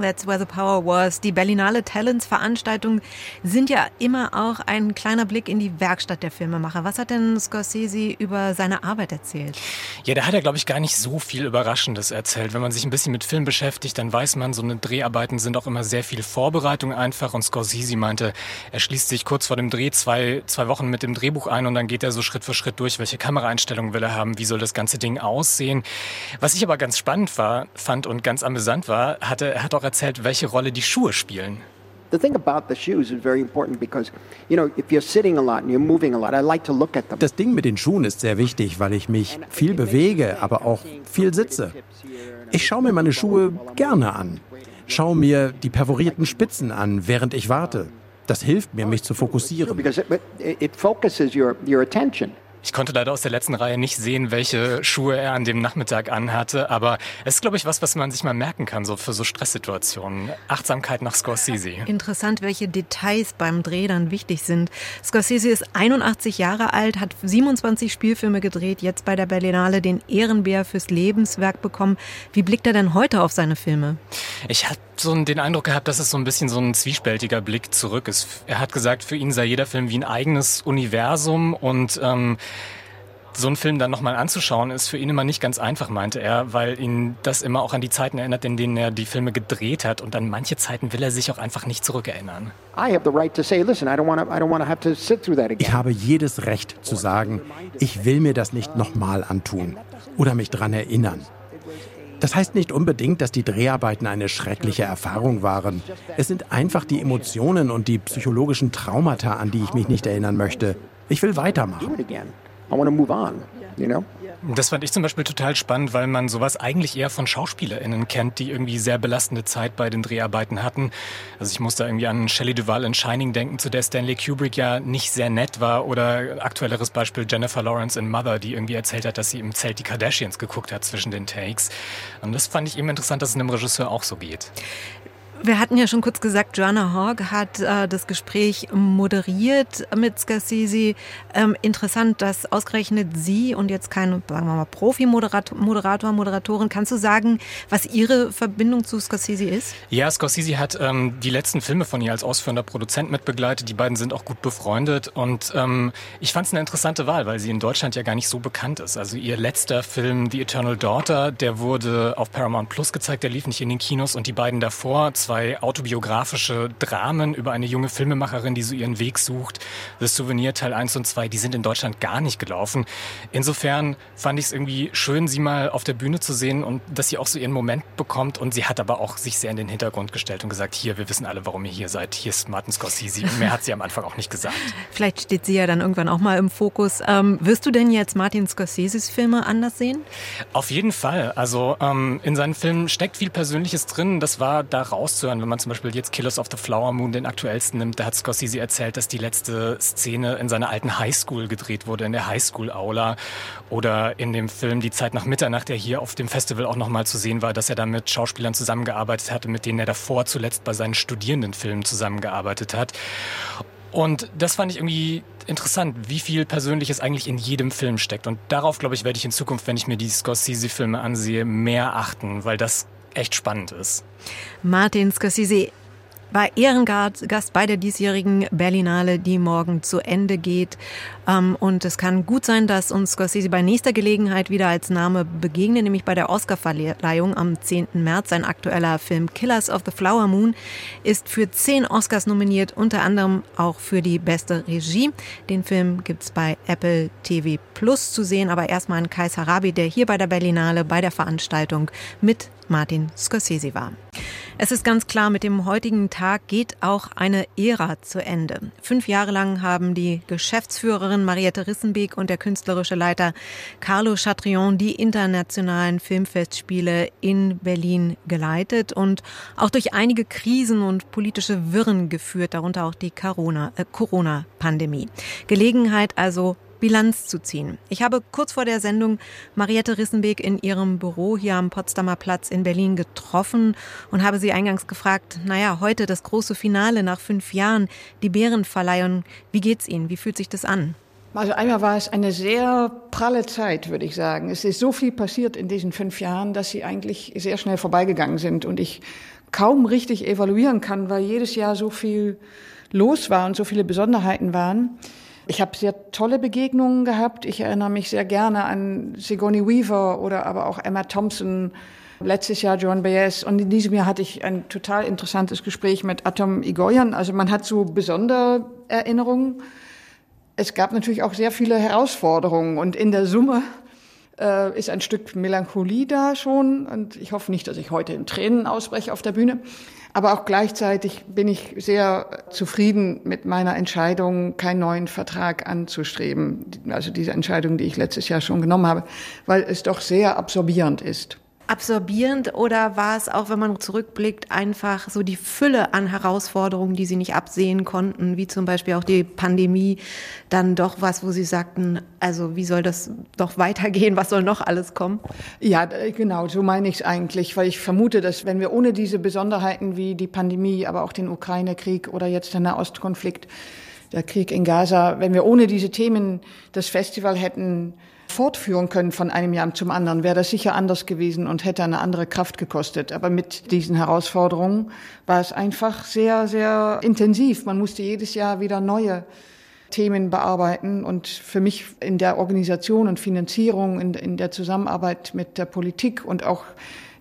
S2: That's where the power was. Die Berlinale Talents Veranstaltungen sind ja immer auch ein kleiner Blick in die Werkstatt der Filmemacher. Was hat denn Scorsese über seine Arbeit erzählt?
S11: Ja, da hat er, glaube ich, gar nicht so viel Überraschendes erzählt. Wenn man sich ein bisschen mit Film beschäftigt, dann weiß man, so eine Dreharbeiten sind auch immer sehr viel Vorbereitung einfach. Und Scorsese meinte, er schließt sich kurz vor dem Dreh zwei, zwei Wochen mit dem Drehbuch ein und dann geht er so Schritt für Schritt durch, welche Kameraeinstellungen will er haben, wie soll das ganze Ding aussehen. Was ich aber ganz spannend war, fand und ganz amüsant war, hatte, er hat auch erzählt, welche Rolle die Schuhe spielen.
S13: The thing about the shoes is very important because, you know, if you're sitting a lot and you're moving a lot, I like to look at them.
S12: Das Ding mit den Schuhen ist sehr wichtig, weil ich mich viel bewege, aber auch viel sitze. Ich schaue mir meine Schuhe gerne an. Schaue mir die perforierten Spitzen an, während ich warte. Das hilft mir, mich zu fokussieren.
S13: Because it, it focuses your, your attention.
S11: Ich konnte leider aus der letzten Reihe nicht sehen, welche Schuhe er an dem Nachmittag anhatte, aber es ist, glaube ich, was, was man sich mal merken kann, so für so Stresssituationen. Achtsamkeit nach Scorsese.
S2: Interessant, welche Details beim Dreh dann wichtig sind. Scorsese ist 81 Jahre alt, hat 27 Spielfilme gedreht, jetzt bei der Berlinale den Ehrenbär fürs Lebenswerk bekommen. Wie blickt er denn heute auf seine Filme?
S11: Ich hatte so den Eindruck gehabt, dass es so ein bisschen so ein zwiespältiger Blick zurück ist. Er hat gesagt, für ihn sei jeder Film wie ein eigenes Universum und ähm, so einen Film dann nochmal anzuschauen, ist für ihn immer nicht ganz einfach, meinte er, weil ihn das immer auch an die Zeiten erinnert, in denen er die Filme gedreht hat. Und an manche Zeiten will er sich auch einfach nicht zurückerinnern.
S12: Ich habe jedes Recht zu sagen, ich will mir das nicht nochmal antun oder mich daran erinnern. Das heißt nicht unbedingt, dass die Dreharbeiten eine schreckliche Erfahrung waren. Es sind einfach die Emotionen und die psychologischen Traumata, an die ich mich nicht erinnern möchte. Ich will weitermachen.
S11: Das fand ich zum Beispiel total spannend, weil man sowas eigentlich eher von SchauspielerInnen kennt, die irgendwie sehr belastende Zeit bei den Dreharbeiten hatten. Also ich muss da irgendwie an Shelley Duvall in Shining denken, zu der Stanley Kubrick ja nicht sehr nett war. Oder aktuelleres Beispiel Jennifer Lawrence in Mother, die irgendwie erzählt hat, dass sie im Zelt die Kardashians geguckt hat zwischen den Takes. Und das fand ich eben interessant, dass es einem Regisseur auch so geht.
S2: Wir hatten ja schon kurz gesagt, Joanna Hogg hat äh, das Gespräch moderiert mit Scorsese. Ähm, interessant, dass ausgerechnet sie und jetzt kein, sagen wir mal, Profi-Moderator, Moderator, Moderatorin, kannst du sagen, was ihre Verbindung zu Scorsese ist?
S11: Ja, Scorsese hat ähm, die letzten Filme von ihr als ausführender Produzent mitbegleitet. Die beiden sind auch gut befreundet und ähm, ich fand es eine interessante Wahl, weil sie in Deutschland ja gar nicht so bekannt ist. Also ihr letzter Film, The Eternal Daughter, der wurde auf Paramount Plus gezeigt, der lief nicht in den Kinos und die beiden davor, zwei zwei autobiografische Dramen über eine junge Filmemacherin, die so ihren Weg sucht. The Souvenir Teil 1 und 2, die sind in Deutschland gar nicht gelaufen. Insofern fand ich es irgendwie schön, sie mal auf der Bühne zu sehen und dass sie auch so ihren Moment bekommt. Und sie hat aber auch sich sehr in den Hintergrund gestellt und gesagt, hier, wir wissen alle, warum ihr hier seid. Hier ist Martin Scorsese. Und mehr hat sie am Anfang auch nicht gesagt.
S2: Vielleicht steht sie ja dann irgendwann auch mal im Fokus. Ähm, wirst du denn jetzt Martin Scorseses Filme anders sehen?
S11: Auf jeden Fall. Also ähm, in seinen Filmen steckt viel Persönliches drin. Das war da raus rauszuhören. Wenn man zum Beispiel jetzt Killers of the Flower Moon, den aktuellsten nimmt, da hat Scorsese erzählt, dass die letzte Szene in seiner alten Highschool gedreht wurde, in der Highschool-Aula. Oder in dem Film Die Zeit nach Mitternacht, der hier auf dem Festival auch nochmal zu sehen war, dass er da mit Schauspielern zusammengearbeitet hatte, mit denen er davor zuletzt bei seinen Studierendenfilmen zusammengearbeitet hat. Und das fand ich irgendwie interessant, wie viel Persönliches eigentlich in jedem Film steckt. Und darauf, glaube ich, werde ich in Zukunft, wenn ich mir die Scorsese-Filme ansehe, mehr achten, weil das echt spannend ist.
S2: Martin Scorsese war Ehrengast bei der diesjährigen Berlinale, die morgen zu Ende geht. Ähm, und es kann gut sein, dass uns Scorsese bei nächster Gelegenheit wieder als Name begegnet, nämlich bei der Oscarverleihung am 10. März. Sein aktueller Film Killers of the Flower Moon ist für zehn Oscars nominiert, unter anderem auch für die beste Regie. Den Film gibt es bei Apple TV Plus zu sehen, aber erstmal an Kais Harabi, der hier bei der Berlinale bei der Veranstaltung mit Martin Scorsese war. Es ist ganz klar, mit dem heutigen Tag geht auch eine Ära zu Ende. Fünf Jahre lang haben die Geschäftsführerin Mariette Rissenbeek und der künstlerische Leiter Carlo Chatrion die internationalen Filmfestspiele in Berlin geleitet und auch durch einige Krisen und politische Wirren geführt, darunter auch die äh, Corona-Pandemie. Gelegenheit also Bilanz zu ziehen. Ich habe kurz vor der Sendung Mariette Rissenbeek in ihrem Büro hier am Potsdamer Platz in Berlin getroffen und habe sie eingangs gefragt, naja, heute das große Finale nach fünf Jahren, die Bärenverleihung. Wie geht's Ihnen? Wie fühlt sich das an?
S14: Also einmal war es eine sehr pralle Zeit, würde ich sagen. Es ist so viel passiert in diesen fünf Jahren, dass sie eigentlich sehr schnell vorbeigegangen sind und ich kaum richtig evaluieren kann, weil jedes Jahr so viel los war und so viele Besonderheiten waren. Ich habe sehr tolle Begegnungen gehabt. Ich erinnere mich sehr gerne an Sigourney Weaver oder aber auch Emma Thompson. Letztes Jahr Joan Baez und in diesem Jahr hatte ich ein total interessantes Gespräch mit Atom Igoyan. Also man hat so besondere Erinnerungen. Es gab natürlich auch sehr viele Herausforderungen und in der Summe äh, ist ein Stück Melancholie da schon. Und ich hoffe nicht, dass ich heute in Tränen ausbreche auf der Bühne. Aber auch gleichzeitig bin ich sehr zufrieden mit meiner Entscheidung, keinen neuen Vertrag anzustreben. Also diese Entscheidung, die ich letztes Jahr schon genommen habe, weil es doch sehr absorbierend ist
S2: absorbierend oder war es auch, wenn man zurückblickt, einfach so die Fülle an Herausforderungen, die Sie nicht absehen konnten, wie zum Beispiel auch die Pandemie, dann doch was, wo Sie sagten, also wie soll das doch weitergehen, was soll noch alles kommen?
S14: Ja, genau, so meine ich es eigentlich, weil ich vermute, dass wenn wir ohne diese Besonderheiten wie die Pandemie, aber auch den Ukraine-Krieg oder jetzt den Nahostkonflikt, der Krieg in Gaza, wenn wir ohne diese Themen das Festival hätten fortführen können von einem Jahr zum anderen, wäre das sicher anders gewesen und hätte eine andere Kraft gekostet. Aber mit diesen Herausforderungen war es einfach sehr, sehr intensiv. Man musste jedes Jahr wieder neue Themen bearbeiten und für mich in der Organisation und Finanzierung, in, in der Zusammenarbeit mit der Politik und auch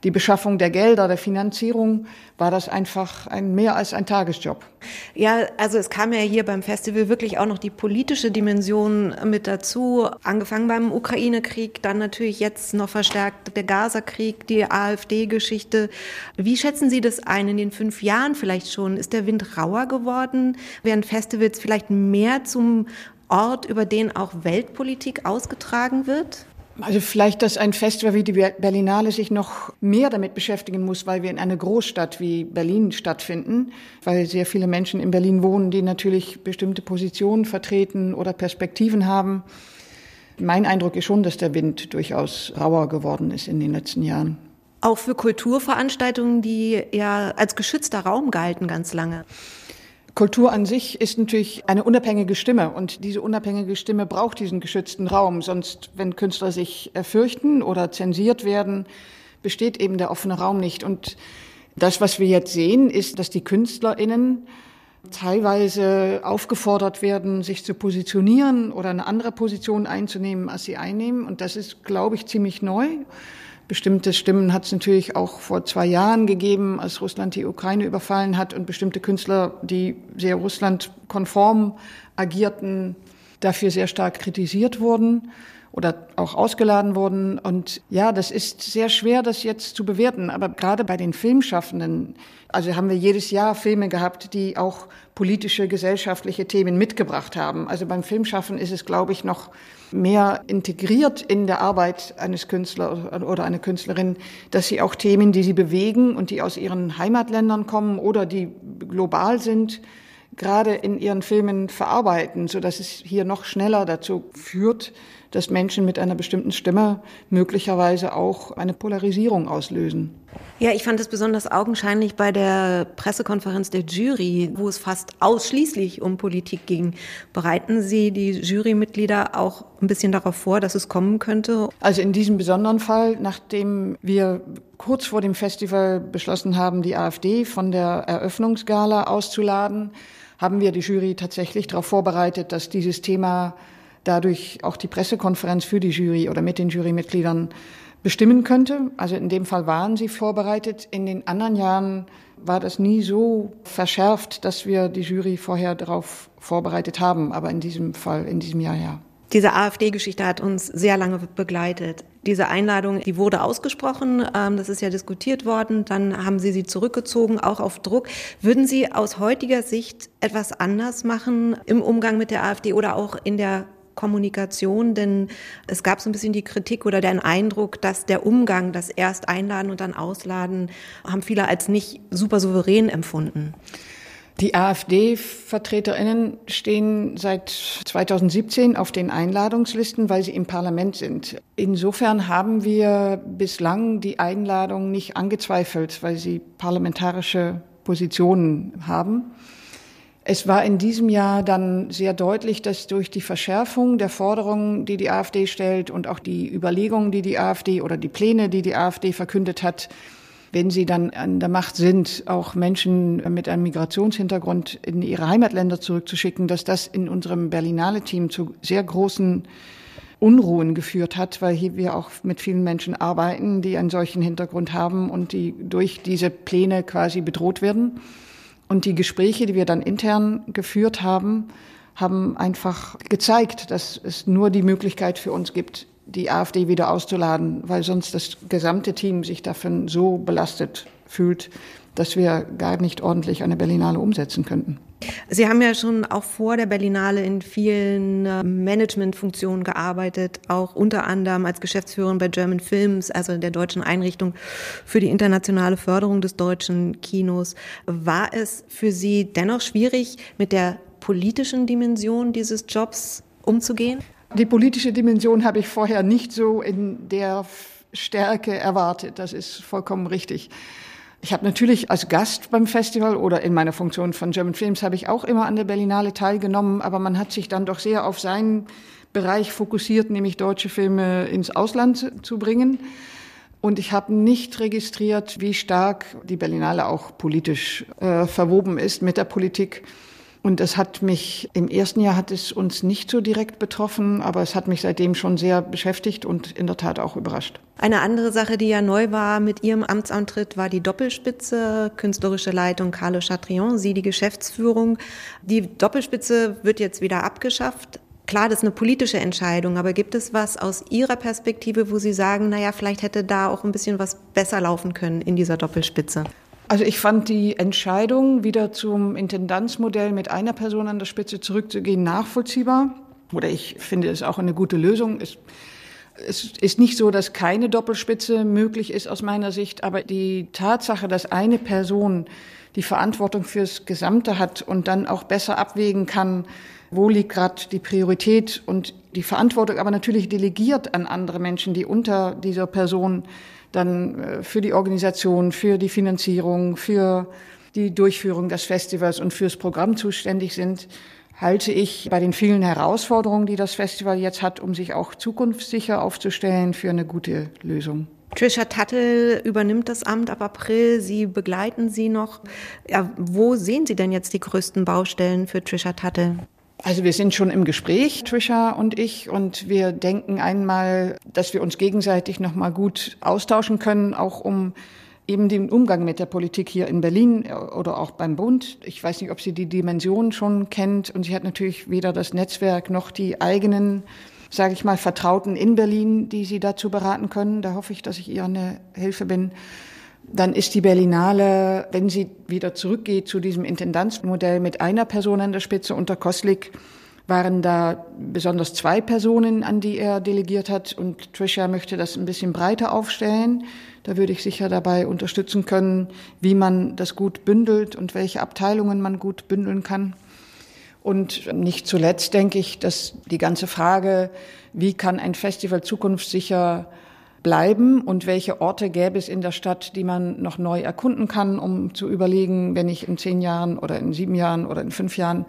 S14: die Beschaffung der Gelder, der Finanzierung, war das einfach ein mehr als ein Tagesjob.
S2: Ja, also es kam ja hier beim Festival wirklich auch noch die politische Dimension mit dazu, angefangen beim Ukraine-Krieg, dann natürlich jetzt noch verstärkt der Gaza-Krieg, die AfD-Geschichte. Wie schätzen Sie das ein in den fünf Jahren vielleicht schon? Ist der Wind rauer geworden? Werden Festivals vielleicht mehr zum Ort, über den auch Weltpolitik ausgetragen wird?
S14: Also vielleicht, dass ein Festival wie die Berlinale sich noch mehr damit beschäftigen muss, weil wir in einer Großstadt wie Berlin stattfinden, weil sehr viele Menschen in Berlin wohnen, die natürlich bestimmte Positionen vertreten oder Perspektiven haben. Mein Eindruck ist schon, dass der Wind durchaus rauer geworden ist in den letzten Jahren.
S2: Auch für Kulturveranstaltungen, die ja als geschützter Raum galten ganz lange.
S14: Kultur an sich ist natürlich eine unabhängige Stimme und diese unabhängige Stimme braucht diesen geschützten Raum. Sonst, wenn Künstler sich fürchten oder zensiert werden, besteht eben der offene Raum nicht. Und das, was wir jetzt sehen, ist, dass die KünstlerInnen teilweise aufgefordert werden, sich zu positionieren oder eine andere Position einzunehmen, als sie einnehmen. Und das ist, glaube ich, ziemlich neu. Bestimmte Stimmen hat es natürlich auch vor zwei Jahren gegeben, als Russland die Ukraine überfallen hat und bestimmte Künstler, die sehr russlandkonform agierten, dafür sehr stark kritisiert wurden oder auch ausgeladen wurden. Und ja, das ist sehr schwer, das jetzt zu bewerten. Aber gerade bei den Filmschaffenden, also haben wir jedes Jahr Filme gehabt, die auch politische, gesellschaftliche Themen mitgebracht haben. Also beim Filmschaffen ist es, glaube ich, noch mehr integriert in der Arbeit eines Künstlers oder einer Künstlerin, dass sie auch Themen, die sie bewegen und die aus ihren Heimatländern kommen oder die global sind, gerade in ihren Filmen verarbeiten, so dass es hier noch schneller dazu führt, dass Menschen mit einer bestimmten Stimme möglicherweise auch eine Polarisierung auslösen.
S2: Ja, ich fand es besonders augenscheinlich bei der Pressekonferenz der Jury, wo es fast ausschließlich um Politik ging. Bereiten Sie die Jurymitglieder auch ein bisschen darauf vor, dass es kommen könnte?
S14: Also in diesem besonderen Fall, nachdem wir kurz vor dem Festival beschlossen haben, die AfD von der Eröffnungsgala auszuladen, haben wir die Jury tatsächlich darauf vorbereitet, dass dieses Thema dadurch auch die Pressekonferenz für die Jury oder mit den Jurymitgliedern bestimmen könnte. Also in dem Fall waren sie vorbereitet. In den anderen Jahren war das nie so verschärft, dass wir die Jury vorher darauf vorbereitet haben. Aber in diesem Fall, in diesem Jahr ja.
S2: Diese AfD-Geschichte hat uns sehr lange begleitet. Diese Einladung, die wurde ausgesprochen, ähm, das ist ja diskutiert worden, dann haben Sie sie zurückgezogen, auch auf Druck. Würden Sie aus heutiger Sicht etwas anders machen im Umgang mit der AfD oder auch in der Kommunikation, denn es gab so ein bisschen die Kritik oder den Eindruck, dass der Umgang, das erst einladen und dann ausladen, haben viele als nicht super souverän empfunden.
S14: Die AfD-VertreterInnen stehen seit 2017 auf den Einladungslisten, weil sie im Parlament sind. Insofern haben wir bislang die Einladung nicht angezweifelt, weil sie parlamentarische Positionen haben. Es war in diesem Jahr dann sehr deutlich, dass durch die Verschärfung der Forderungen, die die AfD stellt und auch die Überlegungen, die die AfD oder die Pläne, die die AfD verkündet hat, wenn sie dann an der Macht sind, auch Menschen mit einem Migrationshintergrund in ihre Heimatländer zurückzuschicken, dass das in unserem Berlinale-Team zu sehr großen Unruhen geführt hat, weil hier wir auch mit vielen Menschen arbeiten, die einen solchen Hintergrund haben und die durch diese Pläne quasi bedroht werden. Und die Gespräche, die wir dann intern geführt haben, haben einfach gezeigt, dass es nur die Möglichkeit für uns gibt, die AfD wieder auszuladen, weil sonst das gesamte Team sich davon so belastet fühlt, dass wir gar nicht ordentlich eine Berlinale umsetzen könnten.
S2: Sie haben ja schon auch vor der Berlinale in vielen äh, Managementfunktionen gearbeitet, auch unter anderem als Geschäftsführerin bei German Films, also der deutschen Einrichtung für die internationale Förderung des deutschen Kinos. War es für Sie dennoch schwierig, mit der politischen Dimension dieses Jobs umzugehen?
S14: Die politische Dimension habe ich vorher nicht so in der Stärke erwartet. Das ist vollkommen richtig. Ich habe natürlich als Gast beim Festival oder in meiner Funktion von German Films habe ich auch immer an der Berlinale teilgenommen, aber man hat sich dann doch sehr auf seinen Bereich fokussiert, nämlich deutsche Filme ins Ausland zu bringen. Und ich habe nicht registriert, wie stark die Berlinale auch politisch äh, verwoben ist mit der Politik. Und es hat mich, im ersten Jahr hat es uns nicht so direkt betroffen, aber es hat mich seitdem schon sehr beschäftigt und in der Tat auch überrascht.
S2: Eine andere Sache, die ja neu war mit Ihrem Amtsantritt, war die Doppelspitze, künstlerische Leitung Carlo Chatrion, Sie die Geschäftsführung. Die Doppelspitze wird jetzt wieder abgeschafft. Klar, das ist eine politische Entscheidung, aber gibt es was aus Ihrer Perspektive, wo Sie sagen, naja, vielleicht hätte da auch ein bisschen was besser laufen können in dieser Doppelspitze?
S14: Also ich fand die Entscheidung, wieder zum Intendanzmodell mit einer Person an der Spitze zurückzugehen, nachvollziehbar. Oder ich finde es auch eine gute Lösung. Es, es ist nicht so, dass keine Doppelspitze möglich ist aus meiner Sicht, aber die Tatsache, dass eine Person die Verantwortung fürs Gesamte hat und dann auch besser abwägen kann, wo liegt gerade die Priorität und die Verantwortung aber natürlich delegiert an andere Menschen, die unter dieser Person dann äh, für die Organisation, für die Finanzierung, für die Durchführung des Festivals und fürs Programm zuständig sind, halte ich bei den vielen Herausforderungen, die das Festival jetzt hat, um sich auch zukunftssicher aufzustellen, für eine gute Lösung.
S2: Trisha Tuttle übernimmt das Amt ab April. Sie begleiten sie noch. Ja, wo sehen Sie denn jetzt die größten Baustellen für Trisha Tuttle?
S14: Also wir sind schon im Gespräch, Trisha und ich, und wir denken einmal, dass wir uns gegenseitig noch mal gut austauschen können, auch um eben den Umgang mit der Politik hier in Berlin oder auch beim Bund. Ich weiß nicht, ob sie die Dimension schon kennt und sie hat natürlich weder das Netzwerk noch die eigenen, sage ich mal, Vertrauten in Berlin, die sie dazu beraten können. Da hoffe ich, dass ich ihr eine Hilfe bin. Dann ist die Berlinale, wenn sie wieder zurückgeht zu diesem Intendanzmodell mit einer Person an der Spitze unter Koslik, waren da besonders zwei Personen, an die er delegiert hat. Und Trisha möchte das ein bisschen breiter aufstellen. Da würde ich sicher dabei unterstützen können, wie man das gut bündelt und welche Abteilungen man gut bündeln kann. Und nicht zuletzt denke ich, dass die ganze Frage, wie kann ein Festival zukunftssicher bleiben und welche Orte gäbe es in der Stadt, die man noch neu erkunden kann, um zu überlegen, wenn ich in zehn Jahren oder in sieben Jahren oder in fünf Jahren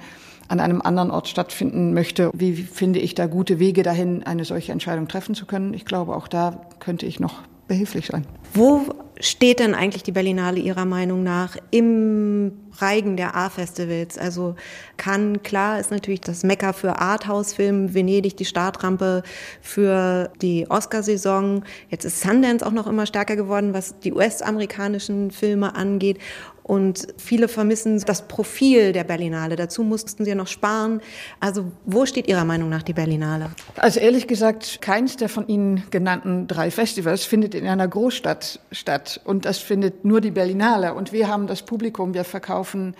S14: an einem anderen Ort stattfinden möchte. Wie finde ich da gute Wege dahin, eine solche Entscheidung treffen zu können? Ich glaube, auch da könnte ich noch behilflich sein.
S2: Wo steht denn eigentlich die Berlinale Ihrer Meinung nach im Reigen der A-Festivals? Also Cannes, klar, ist natürlich das Mekka für Arthouse-Film, Venedig die Startrampe für die Oscarsaison. Jetzt ist Sundance auch noch immer stärker geworden, was die US-amerikanischen Filme angeht. Und viele vermissen das Profil der Berlinale. Dazu mussten sie ja noch sparen. Also wo steht Ihrer Meinung nach die Berlinale?
S14: Also ehrlich gesagt, keins der von Ihnen genannten drei Festivals findet in einer Großstadt statt. Und das findet nur die Berlinale. Und wir haben das Publikum, wir verkaufen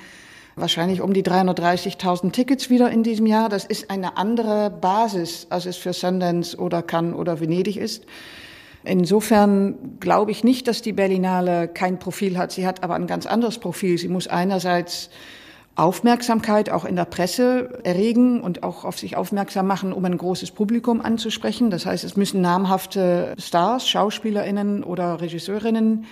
S14: wahrscheinlich um die 330.000 Tickets wieder in diesem Jahr. Das ist eine andere Basis, als es für Sundance oder Cannes oder Venedig ist. Insofern glaube ich nicht, dass die Berlinale kein Profil hat. Sie hat aber ein ganz anderes Profil. Sie muss einerseits Aufmerksamkeit auch in der Presse erregen und auch auf sich aufmerksam machen, um ein großes Publikum anzusprechen. Das heißt, es müssen namhafte Stars, Schauspielerinnen oder Regisseurinnen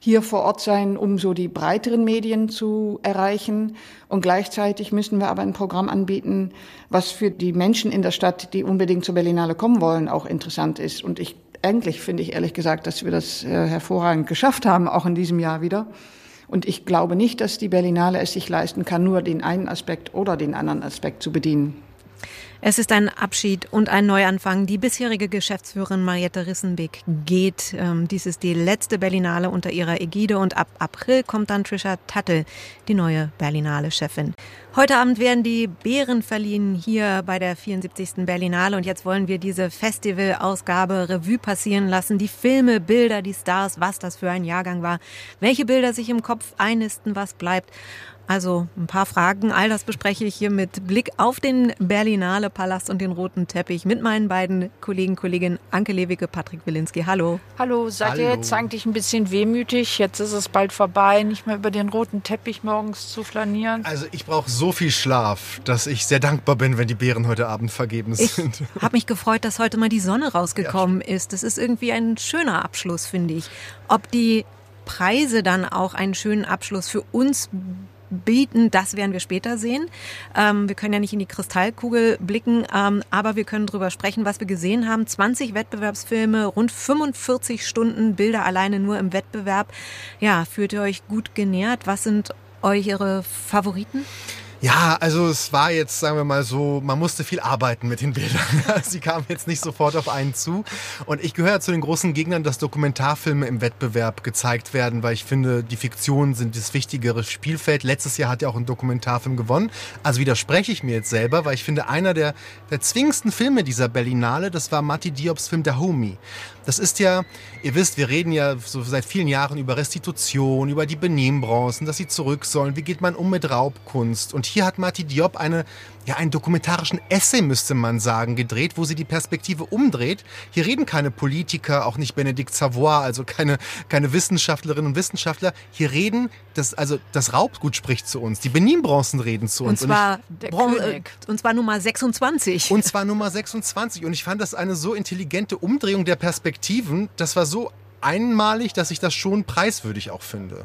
S14: hier vor Ort sein, um so die breiteren Medien zu erreichen. Und gleichzeitig müssen wir aber ein Programm anbieten, was für die Menschen in der Stadt, die unbedingt zur Berlinale kommen wollen, auch interessant ist. Und ich eigentlich finde ich ehrlich gesagt, dass wir das äh, hervorragend geschafft haben, auch in diesem Jahr wieder. Und ich glaube nicht, dass die Berlinale es sich leisten kann, nur den einen Aspekt oder den anderen Aspekt zu bedienen.
S2: Es ist ein Abschied und ein Neuanfang. Die bisherige Geschäftsführerin Mariette Rissenbeck geht. Ähm, dies ist die letzte Berlinale unter ihrer Ägide und ab April kommt dann Trisha Tattel, die neue Berlinale-Chefin. Heute Abend werden die Beeren verliehen hier bei der 74. Berlinale und jetzt wollen wir diese Festival-Ausgabe Revue passieren lassen. Die Filme, Bilder, die Stars, was das für ein Jahrgang war, welche Bilder sich im Kopf einnisten, was bleibt. Also ein paar Fragen, all das bespreche ich hier mit Blick auf den Berlinale Palast und den roten Teppich mit meinen beiden Kollegen, Kolleginnen Anke Lewicke, Patrick Wilinski. Hallo.
S15: Hallo, seid
S2: Hallo.
S15: ihr jetzt eigentlich ein bisschen wehmütig? Jetzt ist es bald vorbei, nicht mehr über den roten Teppich morgens zu flanieren.
S16: Also ich brauche so viel Schlaf, dass ich sehr dankbar bin, wenn die Beeren heute Abend vergeben sind.
S2: Ich habe mich gefreut, dass heute mal die Sonne rausgekommen ja. ist. Das ist irgendwie ein schöner Abschluss, finde ich. Ob die Preise dann auch einen schönen Abschluss für uns bieten, das werden wir später sehen. Ähm, wir können ja nicht in die Kristallkugel blicken, ähm, aber wir können darüber sprechen, was wir gesehen haben. 20 Wettbewerbsfilme, rund 45 Stunden Bilder alleine nur im Wettbewerb. Ja, fühlt ihr euch gut genährt? Was sind eure Favoriten?
S16: Ja, also es war jetzt, sagen wir mal so, man musste viel arbeiten mit den Bildern. Sie kamen jetzt nicht sofort auf einen zu. Und ich gehöre zu den großen Gegnern, dass Dokumentarfilme im Wettbewerb gezeigt werden, weil ich finde, die Fiktionen sind das wichtigere Spielfeld. Letztes Jahr hat ja auch ein Dokumentarfilm gewonnen. Also widerspreche ich mir jetzt selber, weil ich finde, einer der, der zwingendsten Filme dieser Berlinale, das war Matti Diops Film Der Homie. Das ist ja, ihr wisst, wir reden ja so seit vielen Jahren über Restitution, über die Benehmbronzen, dass sie zurück sollen. Wie geht man um mit Raubkunst? Und hier hat Marti Diop eine, ja, einen dokumentarischen Essay, müsste man sagen, gedreht, wo sie die Perspektive umdreht. Hier reden keine Politiker, auch nicht Benedikt Savoy, also keine, keine Wissenschaftlerinnen und Wissenschaftler. Hier reden, das, also das Raubgut spricht zu uns. Die Benehmbronzen reden zu uns.
S2: Und zwar, und, ich, äh, und zwar Nummer 26.
S16: Und zwar Nummer 26. Und ich fand das eine so intelligente Umdrehung der Perspektive Perspektiven, das war so einmalig, dass ich das schon preiswürdig auch finde.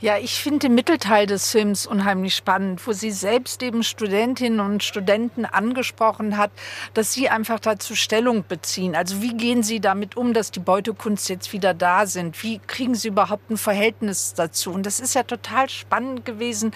S15: Ja, ich finde den Mittelteil des Films unheimlich spannend, wo sie selbst eben Studentinnen und Studenten angesprochen hat, dass sie einfach dazu Stellung beziehen. Also wie gehen sie damit um, dass die Beutekunst jetzt wieder da sind? Wie kriegen sie überhaupt ein Verhältnis dazu? Und das ist ja total spannend gewesen,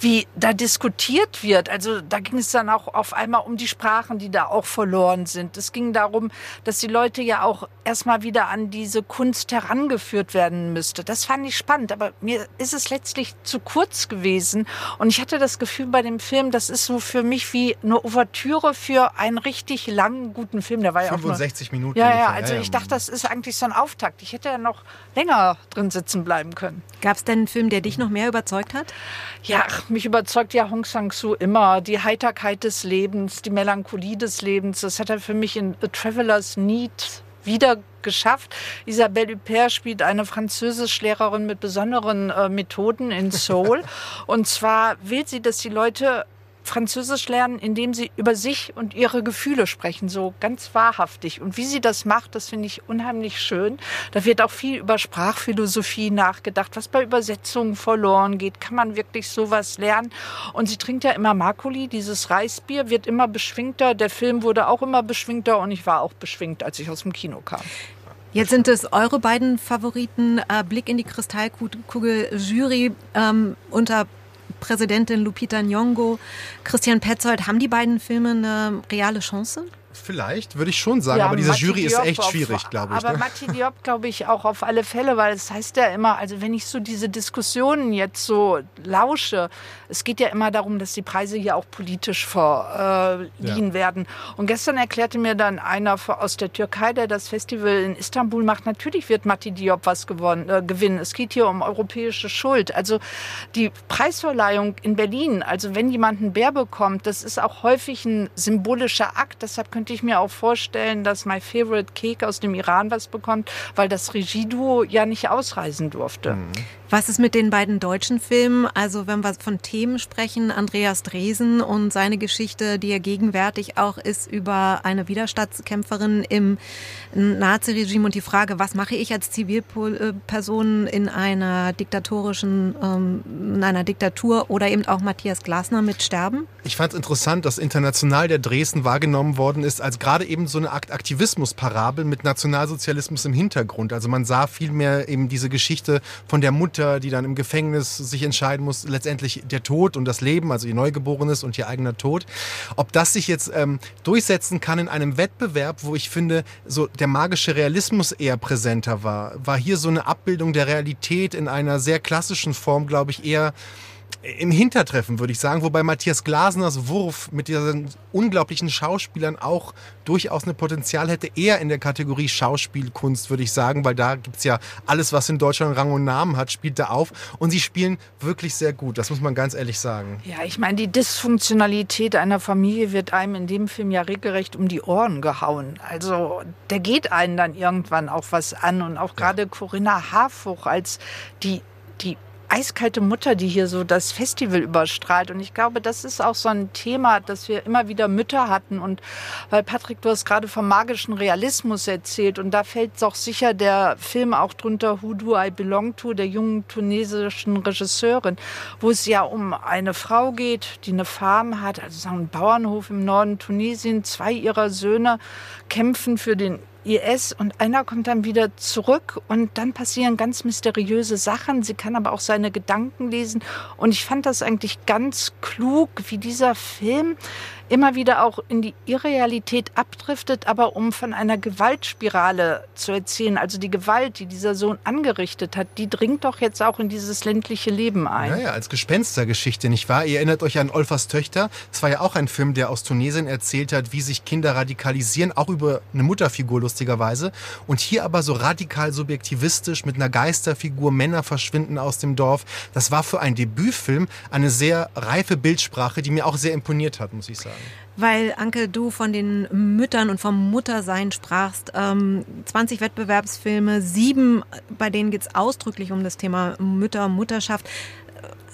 S15: wie da diskutiert wird. Also da ging es dann auch auf einmal um die Sprachen, die da auch verloren sind. Es ging darum, dass die Leute ja auch erstmal wieder an diese Kunst Kunst herangeführt werden müsste. Das fand ich spannend, aber mir ist es letztlich zu kurz gewesen. Und ich hatte das Gefühl bei dem Film, das ist so für mich wie eine Ouvertüre für einen richtig langen, guten Film.
S16: Der war 65
S15: ja auch nur,
S16: Minuten.
S15: Ja, ja, also ich dachte, das ist eigentlich so ein Auftakt. Ich hätte ja noch länger drin sitzen bleiben können.
S2: Gab es denn einen Film, der dich noch mehr überzeugt hat?
S15: Ja, mich überzeugt ja Hong Sang-soo immer. Die Heiterkeit des Lebens, die Melancholie des Lebens. Das hat er für mich in A Traveler's Need wieder geschafft. Isabelle Huppert spielt eine Französischlehrerin mit besonderen äh, Methoden in Seoul. und zwar will sie, dass die Leute Französisch lernen, indem sie über sich und ihre Gefühle sprechen, so ganz wahrhaftig. Und wie sie das macht, das finde ich unheimlich schön. Da wird auch viel über Sprachphilosophie nachgedacht, was bei Übersetzungen verloren geht. Kann man wirklich sowas lernen? Und sie trinkt ja immer Makuli, dieses Reisbier, wird immer beschwingter. Der Film wurde auch immer beschwingter und ich war auch beschwingt, als ich aus dem Kino kam.
S2: Jetzt sind es eure beiden Favoriten. Äh, Blick in die Kristallkugel Jury ähm, unter Präsidentin Lupita Nyong'o, Christian Petzold, haben die beiden Filme eine reale Chance?
S16: Vielleicht, würde ich schon sagen, ja, aber diese Matti Jury Diop ist echt schwierig, glaube ich.
S15: Aber ne? Matti Diop glaube ich auch auf alle Fälle, weil es heißt ja immer, also wenn ich so diese Diskussionen jetzt so lausche, es geht ja immer darum, dass die Preise hier auch politisch verliehen ja. werden. Und gestern erklärte mir dann einer aus der Türkei, der das Festival in Istanbul macht, natürlich wird Matti Diop was gewonnen, äh, gewinnen. Es geht hier um europäische Schuld. Also die Preisverleihung in Berlin, also wenn jemand einen Bär bekommt, das ist auch häufig ein symbolischer Akt. Deshalb könnte ich mir auch vorstellen, dass My Favorite Cake aus dem Iran was bekommt, weil das Regieduo ja nicht ausreisen durfte. Mhm.
S2: Was ist mit den beiden deutschen Filmen? Also wenn wir von Themen sprechen, Andreas Dresen und seine Geschichte, die ja gegenwärtig auch ist über eine Widerstandskämpferin im Naziregime und die Frage, was mache ich als Zivilperson in einer diktatorischen, ähm, in einer Diktatur oder eben auch Matthias Glasner mit Sterben?
S16: Ich fand es interessant, dass international der Dresden wahrgenommen worden ist als, gerade eben so eine Akt Aktivismusparabel mit Nationalsozialismus im Hintergrund. Also man sah viel mehr eben diese Geschichte von der Mutter, die dann im Gefängnis sich entscheiden muss, letztendlich der Tod und das Leben, also ihr Neugeborenes und ihr eigener Tod. Ob das sich jetzt ähm, durchsetzen kann in einem Wettbewerb, wo ich finde, so der magische Realismus eher präsenter war, war hier so eine Abbildung der Realität in einer sehr klassischen Form, glaube ich, eher im Hintertreffen, würde ich sagen, wobei Matthias Glasners Wurf mit diesen unglaublichen Schauspielern auch durchaus ein Potenzial hätte, eher in der Kategorie Schauspielkunst, würde ich sagen, weil da gibt es ja alles, was in Deutschland Rang und Namen hat, spielt da auf. Und sie spielen wirklich sehr gut, das muss man ganz ehrlich sagen.
S15: Ja, ich meine, die Dysfunktionalität einer Familie wird einem in dem Film ja regelrecht um die Ohren gehauen. Also, der geht einen dann irgendwann auch was an. Und auch gerade Corinna Harfuch als die die eiskalte Mutter, die hier so das Festival überstrahlt. Und ich glaube, das ist auch so ein Thema, dass wir immer wieder Mütter hatten. Und weil Patrick, du hast gerade vom magischen Realismus erzählt. Und da fällt doch sicher der Film auch drunter, Who Do I Belong To, der jungen tunesischen Regisseurin, wo es ja um eine Frau geht, die eine Farm hat, also einen Bauernhof im Norden Tunesien. Zwei ihrer Söhne kämpfen für den IS und einer kommt dann wieder zurück und dann passieren ganz mysteriöse Sachen. Sie kann aber auch seine Gedanken lesen und ich fand das eigentlich ganz klug, wie dieser Film immer wieder auch in die Irrealität abdriftet, aber um von einer Gewaltspirale zu erzählen. Also die Gewalt, die dieser Sohn angerichtet hat, die dringt doch jetzt auch in dieses ländliche Leben ein.
S16: Naja, als Gespenstergeschichte, nicht wahr? Ihr erinnert euch an Olfers Töchter. Es war ja auch ein Film, der aus Tunesien erzählt hat, wie sich Kinder radikalisieren, auch über eine Mutterfigur lustigerweise. Und hier aber so radikal subjektivistisch mit einer Geisterfigur, Männer verschwinden aus dem Dorf. Das war für einen Debütfilm eine sehr reife Bildsprache, die mir auch sehr imponiert hat, muss ich sagen.
S2: Weil, Anke, du von den Müttern und vom Muttersein sprachst. Ähm, 20 Wettbewerbsfilme, sieben, bei denen geht es ausdrücklich um das Thema Mütter, Mutterschaft.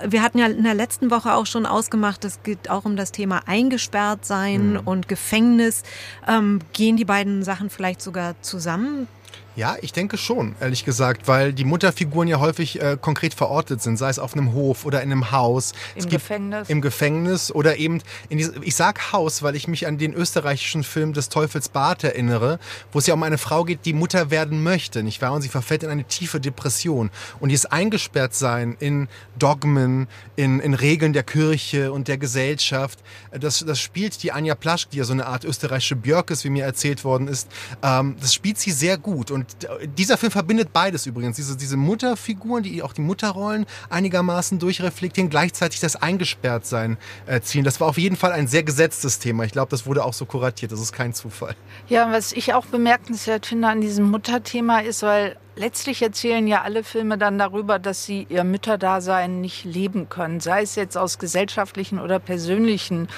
S2: Wir hatten ja in der letzten Woche auch schon ausgemacht, es geht auch um das Thema eingesperrt sein mhm. und Gefängnis. Ähm, gehen die beiden Sachen vielleicht sogar zusammen?
S16: Ja, ich denke schon, ehrlich gesagt, weil die Mutterfiguren ja häufig äh, konkret verortet sind, sei es auf einem Hof oder in einem Haus.
S15: Im Gefängnis.
S16: Im Gefängnis oder eben in diese, ich sag Haus, weil ich mich an den österreichischen Film des Teufels Bart erinnere, wo es ja um eine Frau geht, die Mutter werden möchte, nicht wahr? Und sie verfällt in eine tiefe Depression. Und dieses Eingesperrtsein in Dogmen, in, in Regeln der Kirche und der Gesellschaft, äh, das, das spielt die Anja Plaschk, die ja so eine Art österreichische Björk ist, wie mir erzählt worden ist, ähm, das spielt sie sehr gut. Und und dieser Film verbindet beides übrigens. Diese, diese Mutterfiguren, die auch die Mutterrollen einigermaßen durchreflektieren, gleichzeitig das Eingesperrtsein äh, ziehen. Das war auf jeden Fall ein sehr gesetztes Thema. Ich glaube, das wurde auch so kuratiert. Das ist kein Zufall.
S15: Ja, was ich auch bemerkenswert finde an diesem Mutterthema ist, weil letztlich erzählen ja alle Filme dann darüber, dass sie ihr Mütterdasein nicht leben können, sei es jetzt aus gesellschaftlichen oder persönlichen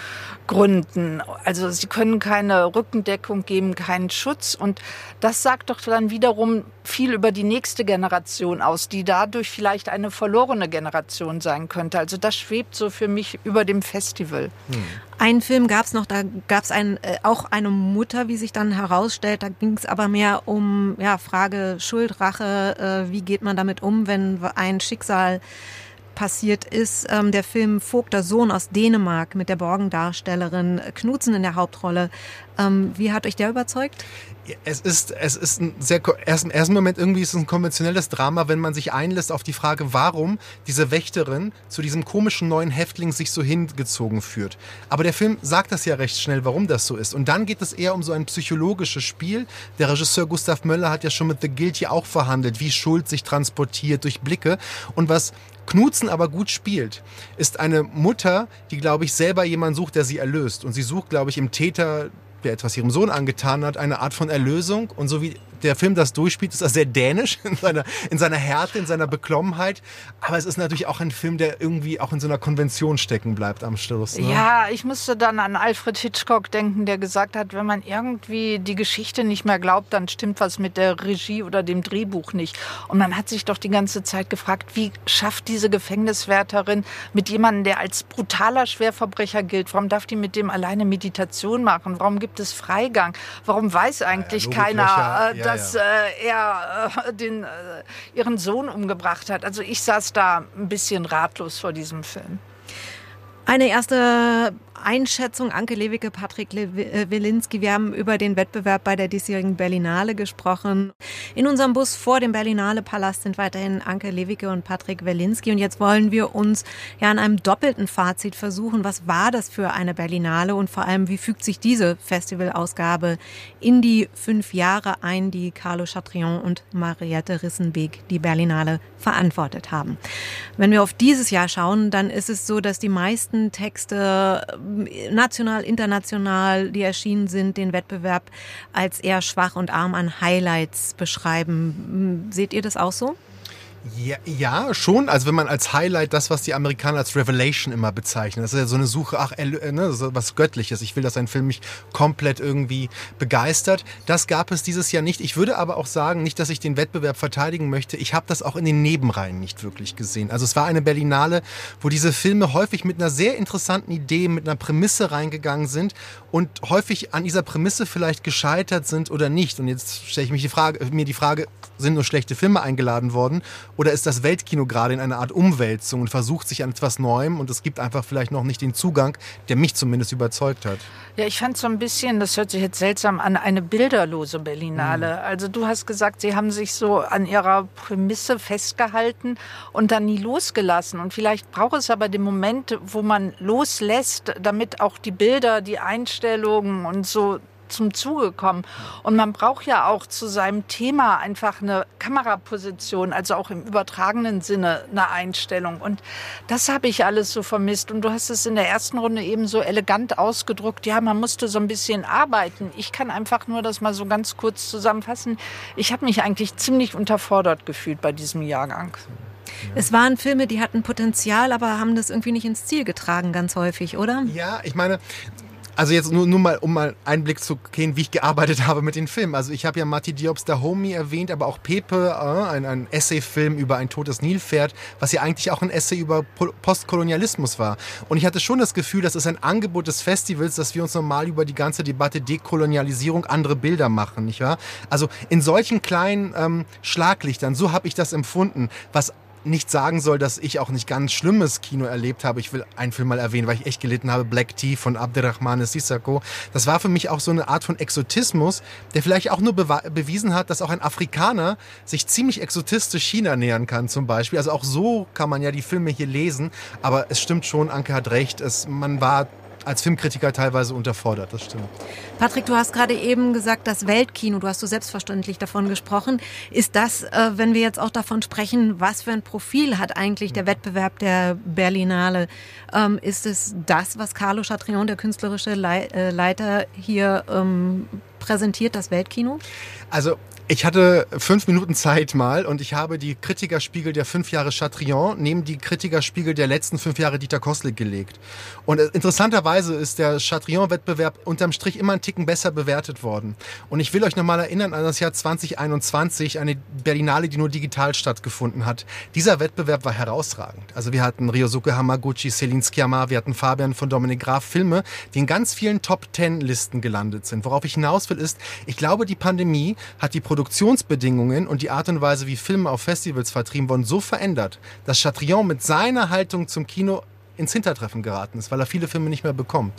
S15: Gründen. Also sie können keine Rückendeckung geben, keinen Schutz. Und das sagt doch dann wiederum viel über die nächste Generation aus, die dadurch vielleicht eine verlorene Generation sein könnte. Also das schwebt so für mich über dem Festival. Hm.
S2: Einen Film gab es noch, da gab es äh, auch eine Mutter, wie sich dann herausstellt. Da ging es aber mehr um ja, Frage Schuld, Rache. Äh, wie geht man damit um, wenn ein Schicksal passiert ist. Ähm, der Film Vogter Sohn aus Dänemark mit der Borgendarstellerin Knutzen in der Hauptrolle. Ähm, wie hat euch der überzeugt?
S16: Es ist, es ist ein sehr, erst im ersten Moment irgendwie ist es ein konventionelles Drama, wenn man sich einlässt auf die Frage, warum diese Wächterin zu diesem komischen neuen Häftling sich so hingezogen führt. Aber der Film sagt das ja recht schnell, warum das so ist. Und dann geht es eher um so ein psychologisches Spiel. Der Regisseur Gustav Möller hat ja schon mit The Guilty auch verhandelt, wie Schuld sich transportiert durch Blicke. Und was Knutzen aber gut spielt, ist eine Mutter, die, glaube ich, selber jemanden sucht, der sie erlöst. Und sie sucht, glaube ich, im Täter der etwas ihrem Sohn angetan hat, eine Art von Erlösung. Und so wie der Film das durchspielt, ist er sehr dänisch in seiner, in seiner Härte, in seiner Beklommenheit. Aber es ist natürlich auch ein Film, der irgendwie auch in so einer Konvention stecken bleibt am Schluss.
S15: Ne? Ja, ich musste dann an Alfred Hitchcock denken, der gesagt hat, wenn man irgendwie die Geschichte nicht mehr glaubt, dann stimmt was mit der Regie oder dem Drehbuch nicht. Und man hat sich doch die ganze Zeit gefragt, wie schafft diese Gefängniswärterin mit jemandem, der als brutaler Schwerverbrecher gilt, warum darf die mit dem alleine Meditation machen? Warum gibt es Freigang? Warum weiß eigentlich ja, keiner, äh, dass ja. Äh, er äh, den, äh, ihren Sohn umgebracht hat? Also ich saß da ein bisschen ratlos vor diesem Film.
S2: Eine erste Einschätzung, Anke Lewicke, Patrick äh, Wilinski. Wir haben über den Wettbewerb bei der diesjährigen Berlinale gesprochen. In unserem Bus vor dem Berlinale Palast sind weiterhin Anke Lewicke und Patrick Wilinski. Und jetzt wollen wir uns ja an einem doppelten Fazit versuchen. Was war das für eine Berlinale und vor allem, wie fügt sich diese Festivalausgabe in die fünf Jahre ein, die Carlo Chatrion und Mariette Rissenbeek die Berlinale verantwortet haben? Wenn wir auf dieses Jahr schauen, dann ist es so, dass die meisten Texte national, international, die erschienen sind, den Wettbewerb als eher schwach und arm an Highlights beschreiben. Seht ihr das auch so?
S16: Ja, ja, schon. Also wenn man als Highlight das, was die Amerikaner als Revelation immer bezeichnen, das ist ja so eine Suche, ach, äh, ne, so was Göttliches. Ich will, dass ein Film mich komplett irgendwie begeistert. Das gab es dieses Jahr nicht. Ich würde aber auch sagen, nicht, dass ich den Wettbewerb verteidigen möchte. Ich habe das auch in den Nebenreihen nicht wirklich gesehen. Also es war eine Berlinale, wo diese Filme häufig mit einer sehr interessanten Idee, mit einer Prämisse reingegangen sind und häufig an dieser Prämisse vielleicht gescheitert sind oder nicht. Und jetzt stelle ich mich die Frage, mir die Frage, sind nur schlechte Filme eingeladen worden? Oder ist das Weltkino gerade in einer Art Umwälzung und versucht sich an etwas Neuem und es gibt einfach vielleicht noch nicht den Zugang, der mich zumindest überzeugt hat?
S15: Ja, ich fand so ein bisschen, das hört sich jetzt seltsam an, eine bilderlose Berlinale. Mhm. Also du hast gesagt, sie haben sich so an ihrer Prämisse festgehalten und dann nie losgelassen. Und vielleicht braucht es aber den Moment, wo man loslässt, damit auch die Bilder, die Einstellungen und so zum Zuge kommen. Und man braucht ja auch zu seinem Thema einfach eine Kameraposition, also auch im übertragenen Sinne eine Einstellung. Und das habe ich alles so vermisst. Und du hast es in der ersten Runde eben so elegant ausgedruckt. Ja, man musste so ein bisschen arbeiten. Ich kann einfach nur das mal so ganz kurz zusammenfassen. Ich habe mich eigentlich ziemlich unterfordert gefühlt bei diesem Jahrgang.
S2: Es waren Filme, die hatten Potenzial, aber haben das irgendwie nicht ins Ziel getragen, ganz häufig, oder?
S16: Ja, ich meine, also jetzt nur, nur mal, um mal einen Blick zu gehen, wie ich gearbeitet habe mit den Filmen. Also ich habe ja Mati Diops The Homie erwähnt, aber auch Pepe, äh, ein, ein Essay-Film über ein totes Nilpferd, was ja eigentlich auch ein Essay über Postkolonialismus war. Und ich hatte schon das Gefühl, das ist ein Angebot des Festivals, dass wir uns normal über die ganze Debatte Dekolonialisierung andere Bilder machen, nicht wahr? Also in solchen kleinen ähm, Schlaglichtern, so habe ich das empfunden, was nicht sagen soll, dass ich auch nicht ganz schlimmes Kino erlebt habe. Ich will einen Film mal erwähnen, weil ich echt gelitten habe, Black Tea von Abderrahmane Sissako. Das war für mich auch so eine Art von Exotismus, der vielleicht auch nur bewiesen hat, dass auch ein Afrikaner sich ziemlich exotistisch China nähern kann zum Beispiel. Also auch so kann man ja die Filme hier lesen. Aber es stimmt schon, Anke hat recht, es, man war als Filmkritiker teilweise unterfordert, das stimmt.
S2: Patrick, du hast gerade eben gesagt, das Weltkino, du hast so selbstverständlich davon gesprochen. Ist das, äh, wenn wir jetzt auch davon sprechen, was für ein Profil hat eigentlich der Wettbewerb der Berlinale? Ähm, ist es das, was Carlo Chatrion, der künstlerische äh, Leiter, hier ähm, präsentiert, das Weltkino?
S16: Also ich hatte fünf Minuten Zeit mal und ich habe die Kritikerspiegel der fünf Jahre Chatrion neben die Kritikerspiegel der letzten fünf Jahre Dieter Kostlik gelegt. Und äh, interessanterweise ist der Chatrion-Wettbewerb unterm Strich immer einen Ticken besser bewertet worden. Und ich will euch nochmal erinnern an das Jahr 2021, eine Berlinale, die nur digital stattgefunden hat. Dieser Wettbewerb war herausragend. Also wir hatten Ryosuke Hamaguchi, Celine Sciamma, wir hatten Fabian von Dominik Graf, Filme, die in ganz vielen Top-Ten-Listen gelandet sind. Worauf ich hinaus will ist, ich glaube, die Pandemie hat die Produktionsbedingungen und die Art und Weise, wie Filme auf Festivals vertrieben wurden, so verändert, dass Chatrion mit seiner Haltung zum Kino ins Hintertreffen geraten ist, weil er viele Filme nicht mehr bekommt.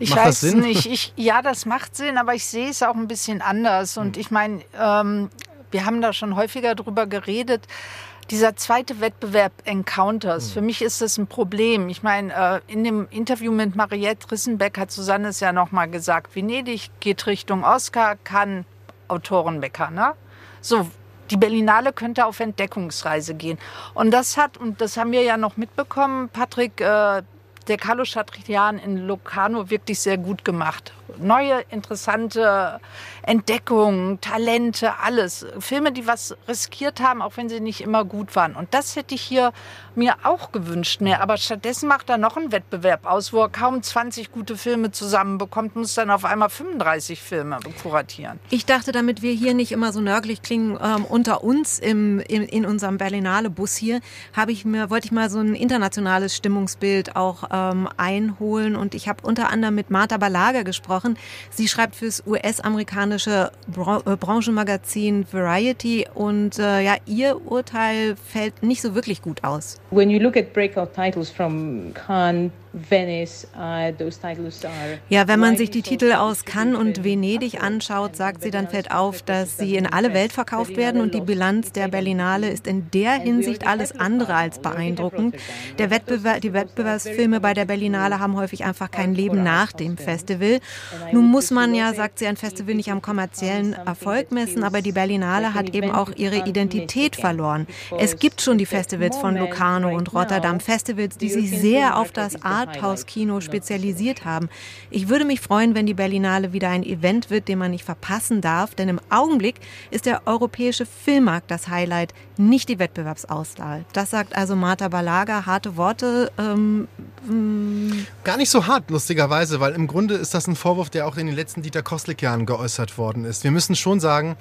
S15: Ich macht weiß nicht. Ich, ja, das macht Sinn, aber ich sehe es auch ein bisschen anders. Und hm. ich meine, ähm, wir haben da schon häufiger drüber geredet. Dieser zweite Wettbewerb Encounters, mhm. für mich ist das ein Problem. Ich meine, äh, in dem Interview mit Mariette Rissenbeck hat Susanne es ja nochmal gesagt, Venedig geht Richtung Oscar, kann Autorenbäcker. Ne? So, die Berlinale könnte auf Entdeckungsreise gehen. Und das hat, und das haben wir ja noch mitbekommen, Patrick, äh, der Carlo Chatrian in Locarno wirklich sehr gut gemacht. Neue, interessante Entdeckungen, Talente, alles. Filme, die was riskiert haben, auch wenn sie nicht immer gut waren. Und das hätte ich hier mir auch gewünscht mehr. Aber stattdessen macht er noch einen Wettbewerb aus, wo er kaum 20 gute Filme zusammenbekommt, muss dann auf einmal 35 Filme kuratieren.
S2: Ich dachte, damit wir hier nicht immer so nörglich klingen, ähm, unter uns im, in, in unserem Berlinale-Bus hier, habe ich mir, wollte ich mal so ein internationales Stimmungsbild auch ähm, einholen. Und ich habe unter anderem mit Martha Balaga gesprochen. Sie schreibt fürs US-amerikanische amerikanische äh, Branchenmagazin Variety und äh, ja, ihr Urteil fällt nicht so wirklich gut aus.
S17: When you look at breakout titles from Cannes
S2: Ja, wenn man sich die Titel aus Cannes und Venedig anschaut, sagt sie, dann fällt auf, dass sie in alle Welt verkauft werden und die Bilanz der Berlinale ist in der Hinsicht alles andere als beeindruckend. Der Wettbewerb, die Wettbewerbsfilme bei der Berlinale haben häufig einfach kein Leben nach dem Festival. Nun muss man ja, sagt sie, ein Festival nicht am kommerziellen Erfolg messen, aber die Berlinale hat eben auch ihre Identität verloren. Es gibt schon die Festivals von Locarno und Rotterdam, Festivals, die sich sehr auf das Arthouse-Kino spezialisiert haben. Ich würde mich freuen, wenn die Berlinale wieder ein Event wird, den man nicht verpassen darf, denn im Augenblick ist der europäische Filmmarkt das Highlight, nicht die Wettbewerbsauswahl. Das sagt also Marta Balaga, harte Worte. Ähm,
S16: mm. Gar nicht so hart, lustigerweise, weil im Grunde ist das ein Vorwurf, der auch in den letzten Dieter Kostlik-Jahren geäußert worden ist. Wir müssen schon sagen,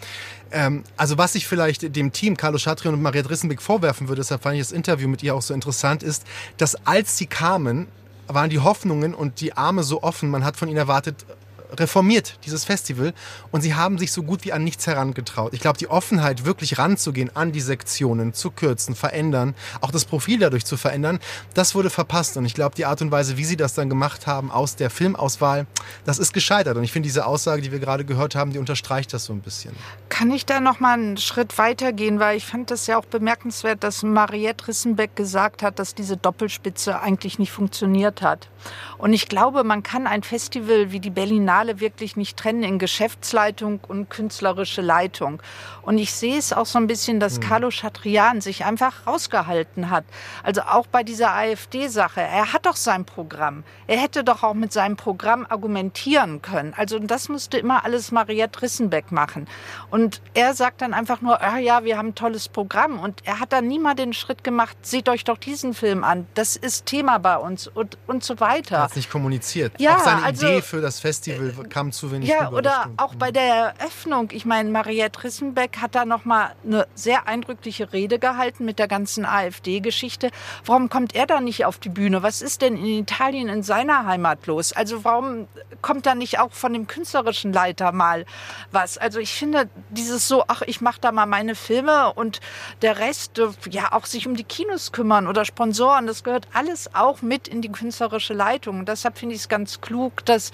S16: ähm, also was ich vielleicht dem Team Carlo Chatrion und Maria Drissenbeck vorwerfen würde, deshalb fand ich das Interview mit ihr auch so interessant, ist, dass als sie kamen, waren die Hoffnungen und die Arme so offen. Man hat von ihnen erwartet, reformiert, dieses Festival. Und sie haben sich so gut wie an nichts herangetraut. Ich glaube, die Offenheit, wirklich ranzugehen an die Sektionen, zu kürzen, verändern, auch das Profil dadurch zu verändern, das wurde verpasst. Und ich glaube, die Art und Weise, wie sie das dann gemacht haben aus der Filmauswahl, das ist gescheitert. Und ich finde, diese Aussage, die wir gerade gehört haben, die unterstreicht das so ein bisschen.
S15: Kann ich da noch mal einen Schritt weiter gehen? Weil ich fand das ja auch bemerkenswert, dass Mariette Rissenbeck gesagt hat, dass diese Doppelspitze eigentlich nicht funktioniert hat. Und ich glaube, man kann ein Festival wie die Berlinale wirklich nicht trennen in Geschäftsleitung und künstlerische Leitung. Und ich sehe es auch so ein bisschen, dass hm. Carlo Chatrian sich einfach rausgehalten hat. Also auch bei dieser AfD-Sache. Er hat doch sein Programm. Er hätte doch auch mit seinem Programm argumentieren können. Also das musste immer alles Mariette Rissenbeck machen. Und er sagt dann einfach nur, ah ja, wir haben ein tolles Programm. Und er hat dann nie mal den Schritt gemacht, seht euch doch diesen Film an. Das ist Thema bei uns und, und so weiter.
S16: Er hat nicht kommuniziert. Ja, auch seine also, Idee für das Festival kam zu wenig
S15: Ja, oder auch bei der Eröffnung. Ich meine, Mariette Rissenbeck hat da noch mal eine sehr eindrückliche Rede gehalten mit der ganzen AfD-Geschichte. Warum kommt er da nicht auf die Bühne? Was ist denn in Italien in seiner Heimat los? Also warum kommt da nicht auch von dem künstlerischen Leiter mal was? Also ich finde dieses so, ach, ich mache da mal meine Filme und der Rest, ja, auch sich um die Kinos kümmern oder Sponsoren, das gehört alles auch mit in die künstlerische Leitung. Und deshalb finde ich es ganz klug, dass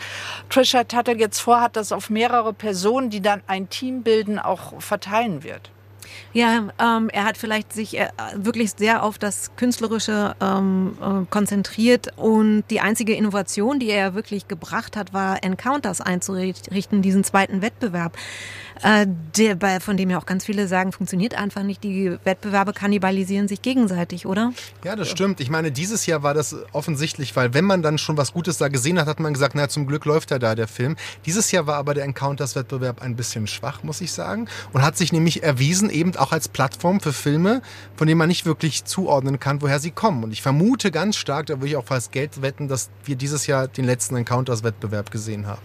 S15: Trisha Tuttle jetzt vorhat, das auf mehrere Personen, die dann ein Team bilden, auch verteilen wird.
S2: Ja, ähm, er hat vielleicht sich äh, wirklich sehr auf das Künstlerische ähm, äh, konzentriert und die einzige Innovation, die er wirklich gebracht hat, war Encounters einzurichten, diesen zweiten Wettbewerb äh, der, bei, von dem ja auch ganz viele sagen, funktioniert einfach nicht. Die Wettbewerbe kannibalisieren sich gegenseitig, oder?
S16: Ja, das stimmt. Ich meine, dieses Jahr war das offensichtlich, weil wenn man dann schon was Gutes da gesehen hat, hat man gesagt, na zum Glück läuft er da, der Film. Dieses Jahr war aber der Encounters-Wettbewerb ein bisschen schwach, muss ich sagen. Und hat sich nämlich erwiesen, eben auch als Plattform für Filme, von denen man nicht wirklich zuordnen kann, woher sie kommen. Und ich vermute ganz stark, da würde ich auch fast Geld wetten, dass wir dieses Jahr den letzten Encounters-Wettbewerb gesehen haben.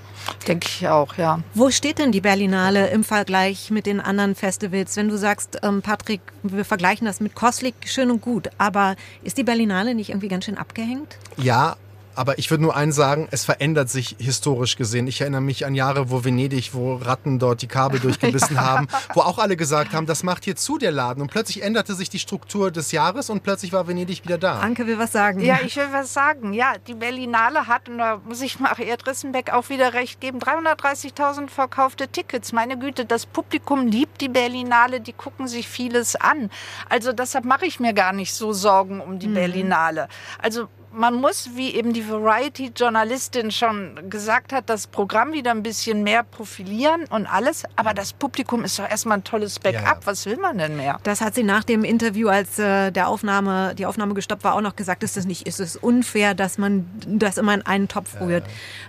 S15: Denke ich auch, ja.
S2: Wo steht denn die Berlinale im Vergleich mit den anderen Festivals? Wenn du sagst, ähm, Patrick, wir vergleichen das mit Kostlik, schön und gut, aber ist die Berlinale nicht irgendwie ganz schön abgehängt?
S16: Ja, aber ich würde nur eins sagen, es verändert sich historisch gesehen. Ich erinnere mich an Jahre, wo Venedig, wo Ratten dort die Kabel durchgebissen ja. haben, wo auch alle gesagt haben, das macht hier zu der Laden. Und plötzlich änderte sich die Struktur des Jahres und plötzlich war Venedig wieder da.
S2: Anke will was sagen.
S15: Ja, ich will was sagen. Ja, die Berlinale hat, und da muss ich Maria Drissenbeck auch wieder recht geben, 330.000 verkaufte Tickets. Meine Güte, das Publikum liebt die Berlinale, die gucken sich vieles an. Also deshalb mache ich mir gar nicht so Sorgen um die mhm. Berlinale. Also man muss, wie eben die Variety-Journalistin schon gesagt hat, das Programm wieder ein bisschen mehr profilieren und alles. Aber das Publikum ist doch erstmal ein tolles Backup. Ja, ja. Was will man denn mehr?
S2: Das hat sie nach dem Interview, als äh, der Aufnahme, die Aufnahme gestoppt war, auch noch gesagt. Ist es nicht, ist es unfair, dass man das immer in einen Topf rührt?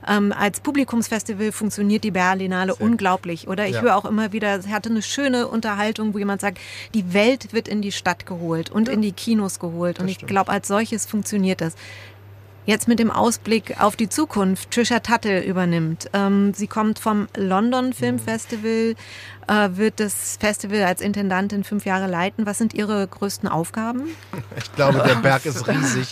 S2: Ja, ähm, als Publikumsfestival funktioniert die Berlinale Sehr unglaublich, oder? Ich höre auch immer wieder, es hatte eine schöne Unterhaltung, wo jemand sagt, die Welt wird in die Stadt geholt und in die Kinos geholt. Und ich glaube, als solches funktioniert das. Jetzt mit dem Ausblick auf die Zukunft. Trisha Tuttle übernimmt. Ähm, sie kommt vom London Film Festival. Äh, wird das Festival als Intendantin fünf Jahre leiten. Was sind Ihre größten Aufgaben?
S16: Ich glaube, der Berg ist riesig.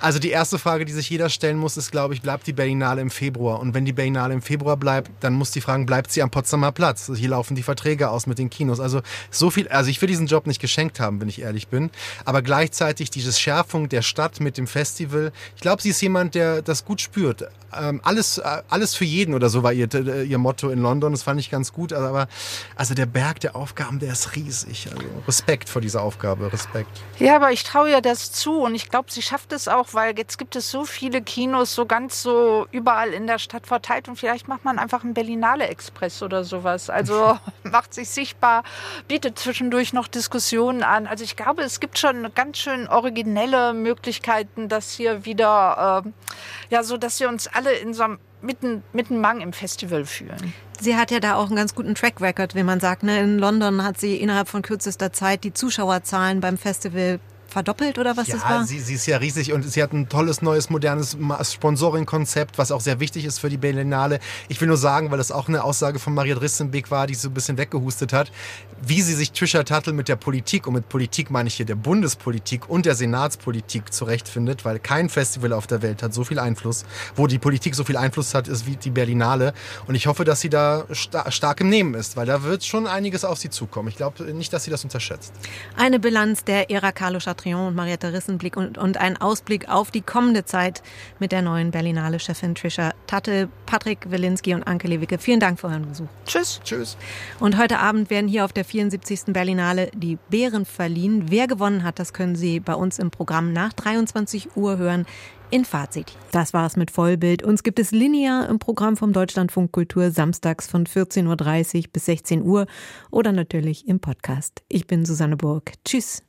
S16: Also die erste Frage, die sich jeder stellen muss, ist, glaube ich, bleibt die Berlinale im Februar? Und wenn die Berlinale im Februar bleibt, dann muss die fragen, bleibt sie am Potsdamer Platz? Hier laufen die Verträge aus mit den Kinos. Also so viel, also ich will diesen Job nicht geschenkt haben, wenn ich ehrlich bin. Aber gleichzeitig diese Schärfung der Stadt mit dem Festival. Ich glaube, sie ist jemand, der das gut spürt. Ähm, alles, äh, alles für jeden oder so war ihr, äh, ihr Motto in London. Das fand ich ganz gut. Aber also der Berg der Aufgaben, der ist riesig. Also Respekt vor dieser Aufgabe, Respekt.
S15: Ja, aber ich traue ihr das zu und ich glaube, sie schafft es auch, weil jetzt gibt es so viele Kinos, so ganz so überall in der Stadt verteilt und vielleicht macht man einfach einen Berlinale Express oder sowas. Also macht sich sichtbar, bietet zwischendurch noch Diskussionen an. Also ich glaube, es gibt schon ganz schön originelle Möglichkeiten, das hier wieder, äh, ja, so dass wir uns alle in so einem mitten, mitten Mang im Festival fühlen.
S2: Sie hat ja da auch einen ganz guten Track Record, wie man sagt. Ne? In London hat sie innerhalb von kürzester Zeit die Zuschauerzahlen beim Festival verdoppelt oder was
S16: ja,
S2: das war?
S16: Sie, sie ist ja riesig und sie hat ein tolles neues modernes Sponsoring-Konzept, was auch sehr wichtig ist für die Berlinale. Ich will nur sagen, weil das auch eine Aussage von Maria Drissenbeck war, die so ein bisschen weggehustet hat, wie sie sich Trisha Tuttle mit der Politik, und mit Politik meine ich hier der Bundespolitik und der Senatspolitik zurechtfindet, weil kein Festival auf der Welt hat so viel Einfluss, wo die Politik so viel Einfluss hat, ist wie die Berlinale. Und ich hoffe, dass sie da sta stark im Nehmen ist, weil da wird schon einiges auf sie zukommen. Ich glaube nicht, dass sie das unterschätzt.
S2: Eine Bilanz der Ära Carlo Chatrion und Marietta Rissenblick und, und ein Ausblick auf die kommende Zeit mit der neuen Berlinale-Chefin Trisha Tatte, Patrick Wilinski und Anke Lewicke. Vielen Dank für euren Besuch.
S15: Tschüss.
S16: Tschüss.
S2: Und heute Abend werden hier auf der 74. Berlinale die Bären verliehen. Wer gewonnen hat, das können Sie bei uns im Programm nach 23 Uhr hören in Fazit. Das war's mit Vollbild. Uns gibt es linear im Programm vom Deutschlandfunk Kultur samstags von 14.30 Uhr bis 16 Uhr oder natürlich im Podcast. Ich bin Susanne Burg. Tschüss.